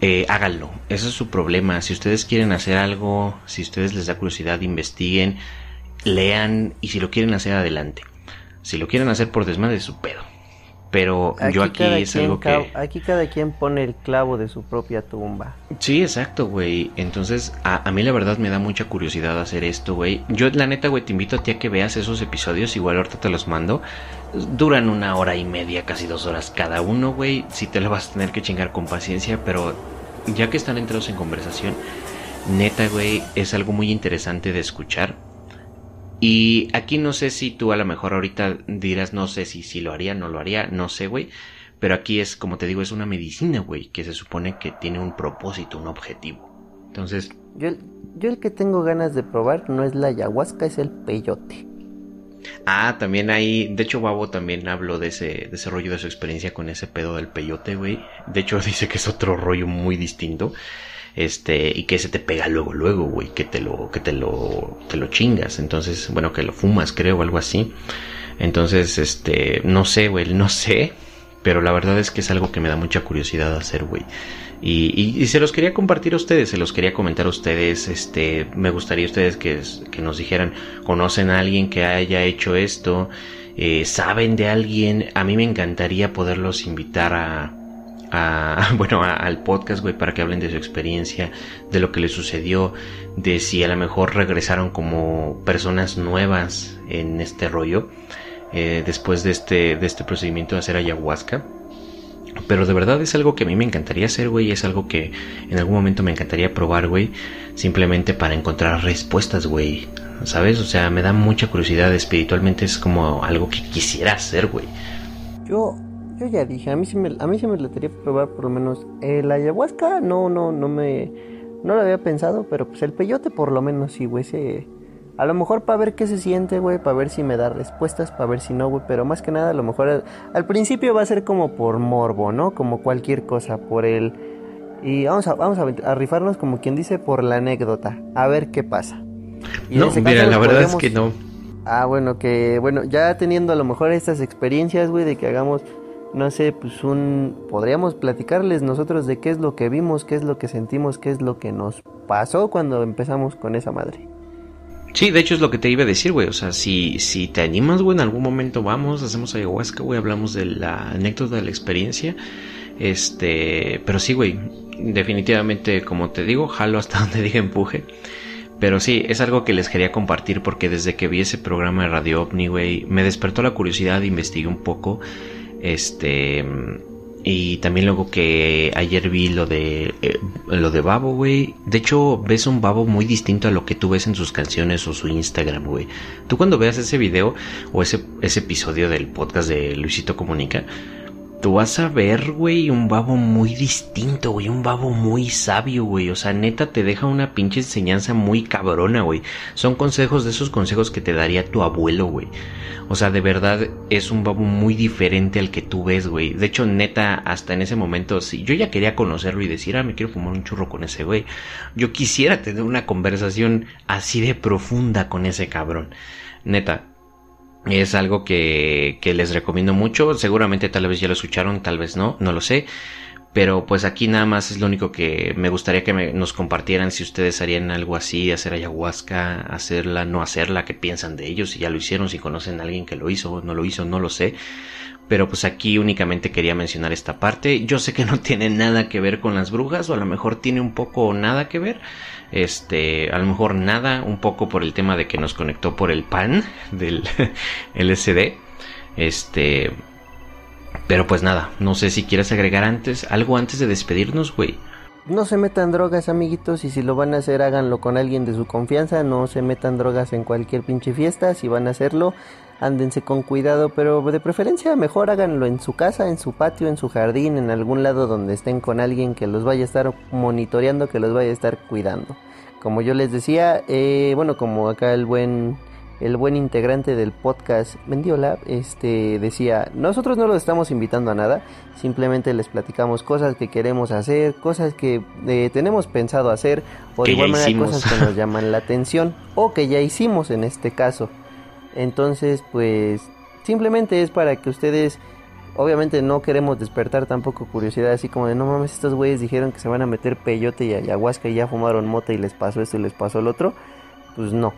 Eh, háganlo. Ese es su problema. Si ustedes quieren hacer algo, si ustedes les da curiosidad, investiguen, lean y si lo quieren hacer adelante. Si lo quieren hacer por desmadre, su pedo. Pero yo aquí es algo que... Aquí cada quien pone el clavo de su propia tumba. Sí, exacto, güey. Entonces, a, mí la verdad me da mucha curiosidad hacer esto, güey. Yo, la neta, güey, te invito a ti a que veas esos episodios. Igual ahorita te los mando. Duran una hora y media, casi dos horas cada uno, güey. Si te lo vas a tener que chingar con paciencia, pero ya que están entrados en conversación, neta, güey, es algo muy interesante de escuchar y aquí no sé si tú a lo mejor ahorita dirás, no sé si, si lo haría, no lo haría, no sé, güey. Pero aquí es, como te digo, es una medicina, güey, que se supone que tiene un propósito, un objetivo. Entonces... Yo yo el que tengo ganas de probar no es la ayahuasca, es el peyote. Ah, también hay, de hecho Babo también habló de ese, de ese rollo de su experiencia con ese pedo del peyote, güey. De hecho dice que es otro rollo muy distinto. Este, y que se te pega luego, luego, güey, que te lo, que te lo, lo chingas. Entonces, bueno, que lo fumas, creo, algo así. Entonces, este, no sé, güey, no sé. Pero la verdad es que es algo que me da mucha curiosidad hacer, güey. Y, se los quería compartir a ustedes, se los quería comentar a ustedes. Este, me gustaría ustedes que, que nos dijeran, conocen a alguien que haya hecho esto, eh, saben de alguien. A mí me encantaría poderlos invitar a, a bueno, al podcast, güey, para que hablen de su experiencia, de lo que les sucedió, de si a lo mejor regresaron como personas nuevas en este rollo, eh, después de este, de este procedimiento de hacer ayahuasca. Pero de verdad es algo que a mí me encantaría hacer, güey. Es algo que en algún momento me encantaría probar, güey. Simplemente para encontrar respuestas, güey. ¿Sabes? O sea, me da mucha curiosidad. Espiritualmente es como algo que quisiera hacer, güey. Yo, yo ya dije, a mí sí me, a mí sí me gustaría probar por lo menos el ayahuasca. No, no, no me, no lo había pensado, pero pues el peyote por lo menos sí, güey. Se, a lo mejor para ver qué se siente, güey, para ver si me da respuestas, para ver si no, güey, pero más que nada a lo mejor al, principio va a ser como por morbo, ¿no? Como cualquier cosa, por el... Y vamos a, vamos a, rifarnos como quien dice por la anécdota, a ver qué pasa. no, mira, la verdad es que no. Ah, bueno, que bueno, ya teniendo a lo mejor estas experiencias, güey, de que hagamos, no sé, pues un... Podríamos platicarles nosotros de qué es lo que vimos, qué es lo que sentimos, qué es lo que nos pasó cuando empezamos con esa madre. Sí, de hecho es lo que te iba a decir, güey. O sea, si, si te animas, güey, en algún momento vamos, hacemos ayahuasca, güey, hablamos de la anécdota de la experiencia. Este, pero sí, güey, definitivamente, como te digo, jalo hasta donde diga empuje. Pero sí, es algo que les quería compartir porque desde que vi ese programa de Radio OVNI, güey, me despertó la curiosidad, investigué un poco. Este, y también luego que ayer vi lo de eh, lo de Babo, güey. De hecho, ves un Babo muy distinto a lo que tú ves en sus canciones o su Instagram, güey. Tú cuando veas ese video o ese, ese episodio del podcast de Luisito Comunica, tú vas a ver, güey, un babo muy distinto, güey, un babo muy sabio, güey. O sea, neta te deja una pinche enseñanza muy cabrona, güey. Son consejos de esos consejos que te daría tu abuelo, güey. O sea, de verdad es un babo muy diferente al que tú ves, güey. De hecho, neta, hasta en ese momento, sí, yo ya quería conocerlo y decir, ah, me quiero fumar un churro con ese güey. Yo quisiera tener una conversación así de profunda con ese cabrón. Neta, es algo que, que les recomiendo mucho. Seguramente tal vez ya lo escucharon, tal vez no, no lo sé. Pero pues aquí nada más es lo único que me gustaría que nos compartieran si ustedes harían algo así, hacer ayahuasca, hacerla, no hacerla, qué piensan de ellos, si ya lo hicieron, si conocen a alguien que lo hizo, no lo hizo, no lo sé. Pero pues aquí únicamente quería mencionar esta parte. Yo sé que no tiene nada que ver con las brujas, o a lo mejor tiene un poco nada que ver este, a lo mejor nada, un poco por el tema de que nos conectó por el pan del LSD. Este, pero pues nada, no sé si quieres agregar antes, algo antes de despedirnos, güey. No se metan drogas, amiguitos, y si lo van a hacer, háganlo con alguien de su confianza. No se metan drogas en cualquier pinche fiesta. Si van a hacerlo, ándense con cuidado, pero de preferencia mejor háganlo en su casa, en su patio, en su jardín, en algún lado donde estén con alguien que los vaya a estar monitoreando, que los vaya a estar cuidando. Como yo les decía, eh, bueno, como acá el buen el buen integrante del podcast Mendiola este decía, nosotros no los estamos invitando a nada, simplemente les platicamos cosas que queremos hacer, cosas que eh, tenemos pensado hacer, o de igual manera cosas que nos llaman la atención, o que ya hicimos en este caso. Entonces, pues simplemente es para que ustedes, obviamente no queremos despertar tampoco curiosidad, así como de no mames, estos güeyes dijeron que se van a meter peyote y ayahuasca y ya fumaron mota y les pasó esto y les pasó el otro. Pues no.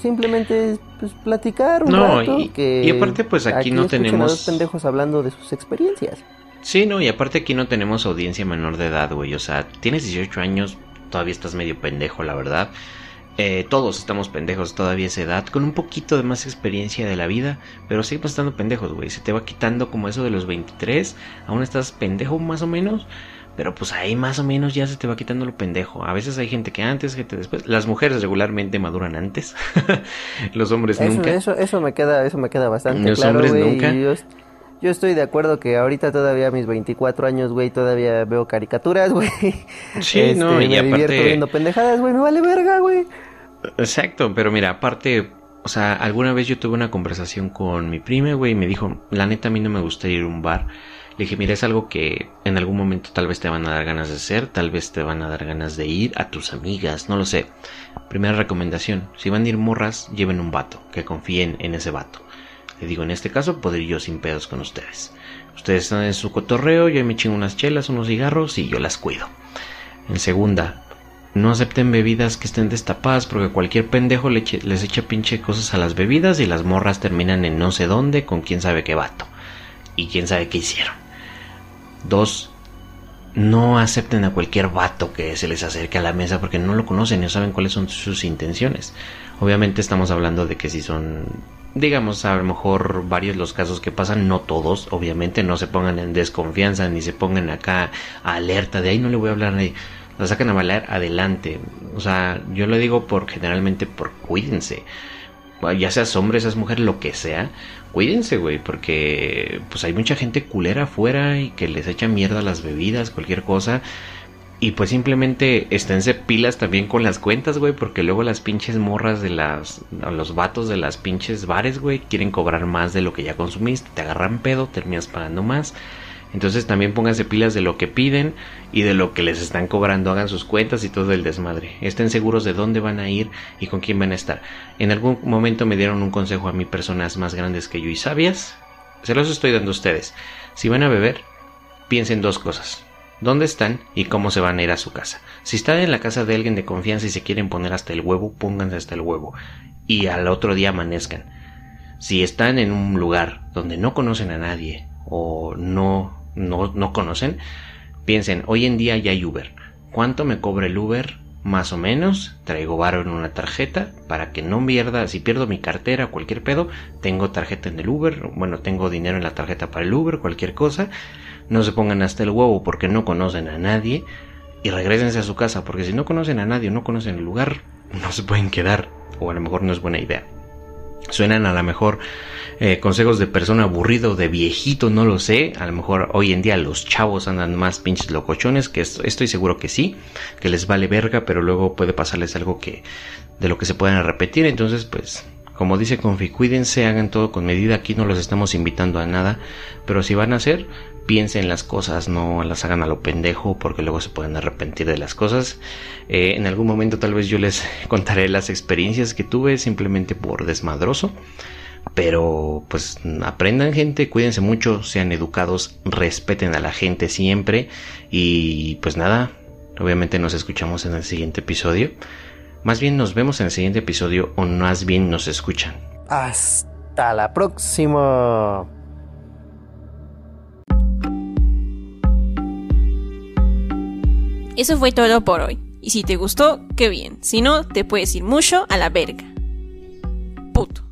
Simplemente es pues, platicar un rato y, que y aparte pues aquí, no tenemos a dos pendejos hablando de sus experiencias. Sí, no, y aparte aquí no tenemos audiencia menor de edad, güey, o sea, tienes 18 años, todavía estás medio pendejo, la verdad. Eh, todos estamos pendejos todavía a esa edad, con un poquito de más experiencia de la vida, pero seguimos estando pendejos, güey. Se te va quitando como eso de los 23, aún estás pendejo más o menos, pero pues ahí más o menos ya se te va quitando lo pendejo. A veces hay gente que antes, gente después. Las mujeres regularmente maduran antes, los hombres nunca. Eso, eso me queda, eso me queda bastante los claro, hombres nunca. Yo estoy de acuerdo que ahorita todavía a mis 24 años, güey, todavía veo caricaturas, güey. Sí, no, Este, y me aparte- divierto viendo pendejadas, güey, me vale verga, güey. Exacto, pero mira, aparte, o sea, alguna vez yo tuve una conversación con mi prima, güey, y me dijo, la neta a mí no me gustaría ir a un bar. Le dije, mira, es algo que en algún momento tal vez te van a dar ganas de hacer, tal vez te van a dar ganas de ir a tus amigas, no lo sé. Primera recomendación, si van a ir morras, lleven un vato, que confíen en ese vato. Digo, en este caso, podría yo sin pedos con ustedes. Ustedes están en su cotorreo, yo me chingo unas chelas, unos cigarros y yo las cuido. En segunda, no acepten bebidas que estén destapadas porque cualquier pendejo les echa pinche cosas a las bebidas y las morras terminan en no sé dónde con quién sabe qué vato. Y quién sabe qué hicieron. Dos, no acepten a cualquier vato que se les acerque a la mesa porque no lo conocen no saben cuáles son sus intenciones. Obviamente estamos hablando de que si son, digamos, a lo mejor varios los casos que pasan, no todos, obviamente no se pongan en desconfianza ni se pongan acá alerta de ahí no le voy a hablar a nadie. La sacan a bailar adelante. O sea, yo lo digo por generalmente por cuídense. Ya seas hombre, seas mujer, lo que sea, cuídense, güey, porque pues hay mucha gente culera afuera y que les echa mierda las bebidas, cualquier cosa. Y pues simplemente esténse pilas también con las cuentas, güey, porque luego las pinches morras de las... los vatos de las pinches bares, güey, quieren cobrar más de lo que ya consumiste, te agarran pedo, terminas pagando más. Entonces también pónganse pilas de lo que piden y de lo que les están cobrando, hagan sus cuentas y todo el desmadre. Estén seguros de dónde van a ir y con quién van a estar. En algún momento me dieron un consejo a mí personas más grandes que yo y sabias. Se los estoy dando a ustedes. Si van a beber, piensen dos cosas. ¿Dónde están y cómo se van a ir a su casa? Si están en la casa de alguien de confianza y se quieren poner hasta el huevo, pónganse hasta el huevo. Y al otro día amanezcan. Si están en un lugar donde no conocen a nadie o no, no, no conocen, piensen, hoy en día ya hay Uber. ¿Cuánto me cobra el Uber? Más o menos, traigo varo en una tarjeta para que no pierda, si pierdo mi cartera o cualquier pedo, tengo tarjeta en el Uber, bueno, tengo dinero en la tarjeta para el Uber, cualquier cosa. No se pongan hasta el huevo porque no conocen a nadie y regresense a su casa porque si no conocen a nadie o no conocen el lugar, no se pueden quedar o a lo mejor no es buena idea. Suenan a lo mejor eh, consejos de persona aburrido, de viejito, no lo sé. A lo mejor hoy en día los chavos andan más pinches locochones, que est- estoy seguro que sí, que les vale verga, pero luego puede pasarles algo que de lo que se puedan repetir. Entonces, pues, como dice Confi, cuídense, hagan todo con medida. Aquí no los estamos invitando a nada, pero si van a hacer, piensen las cosas, no las hagan a lo pendejo, porque luego se pueden arrepentir de las cosas. Eh, en algún momento tal vez yo les contaré las experiencias que tuve simplemente por desmadroso. Pero pues aprendan gente, cuídense mucho, sean educados, respeten a la gente siempre y pues nada, obviamente nos escuchamos en el siguiente episodio. Más bien nos vemos en el siguiente episodio o más bien nos escuchan. Hasta la próxima. Eso fue todo por hoy. Y si te gustó, qué bien. Si no, te puedes ir mucho a la verga. Puto.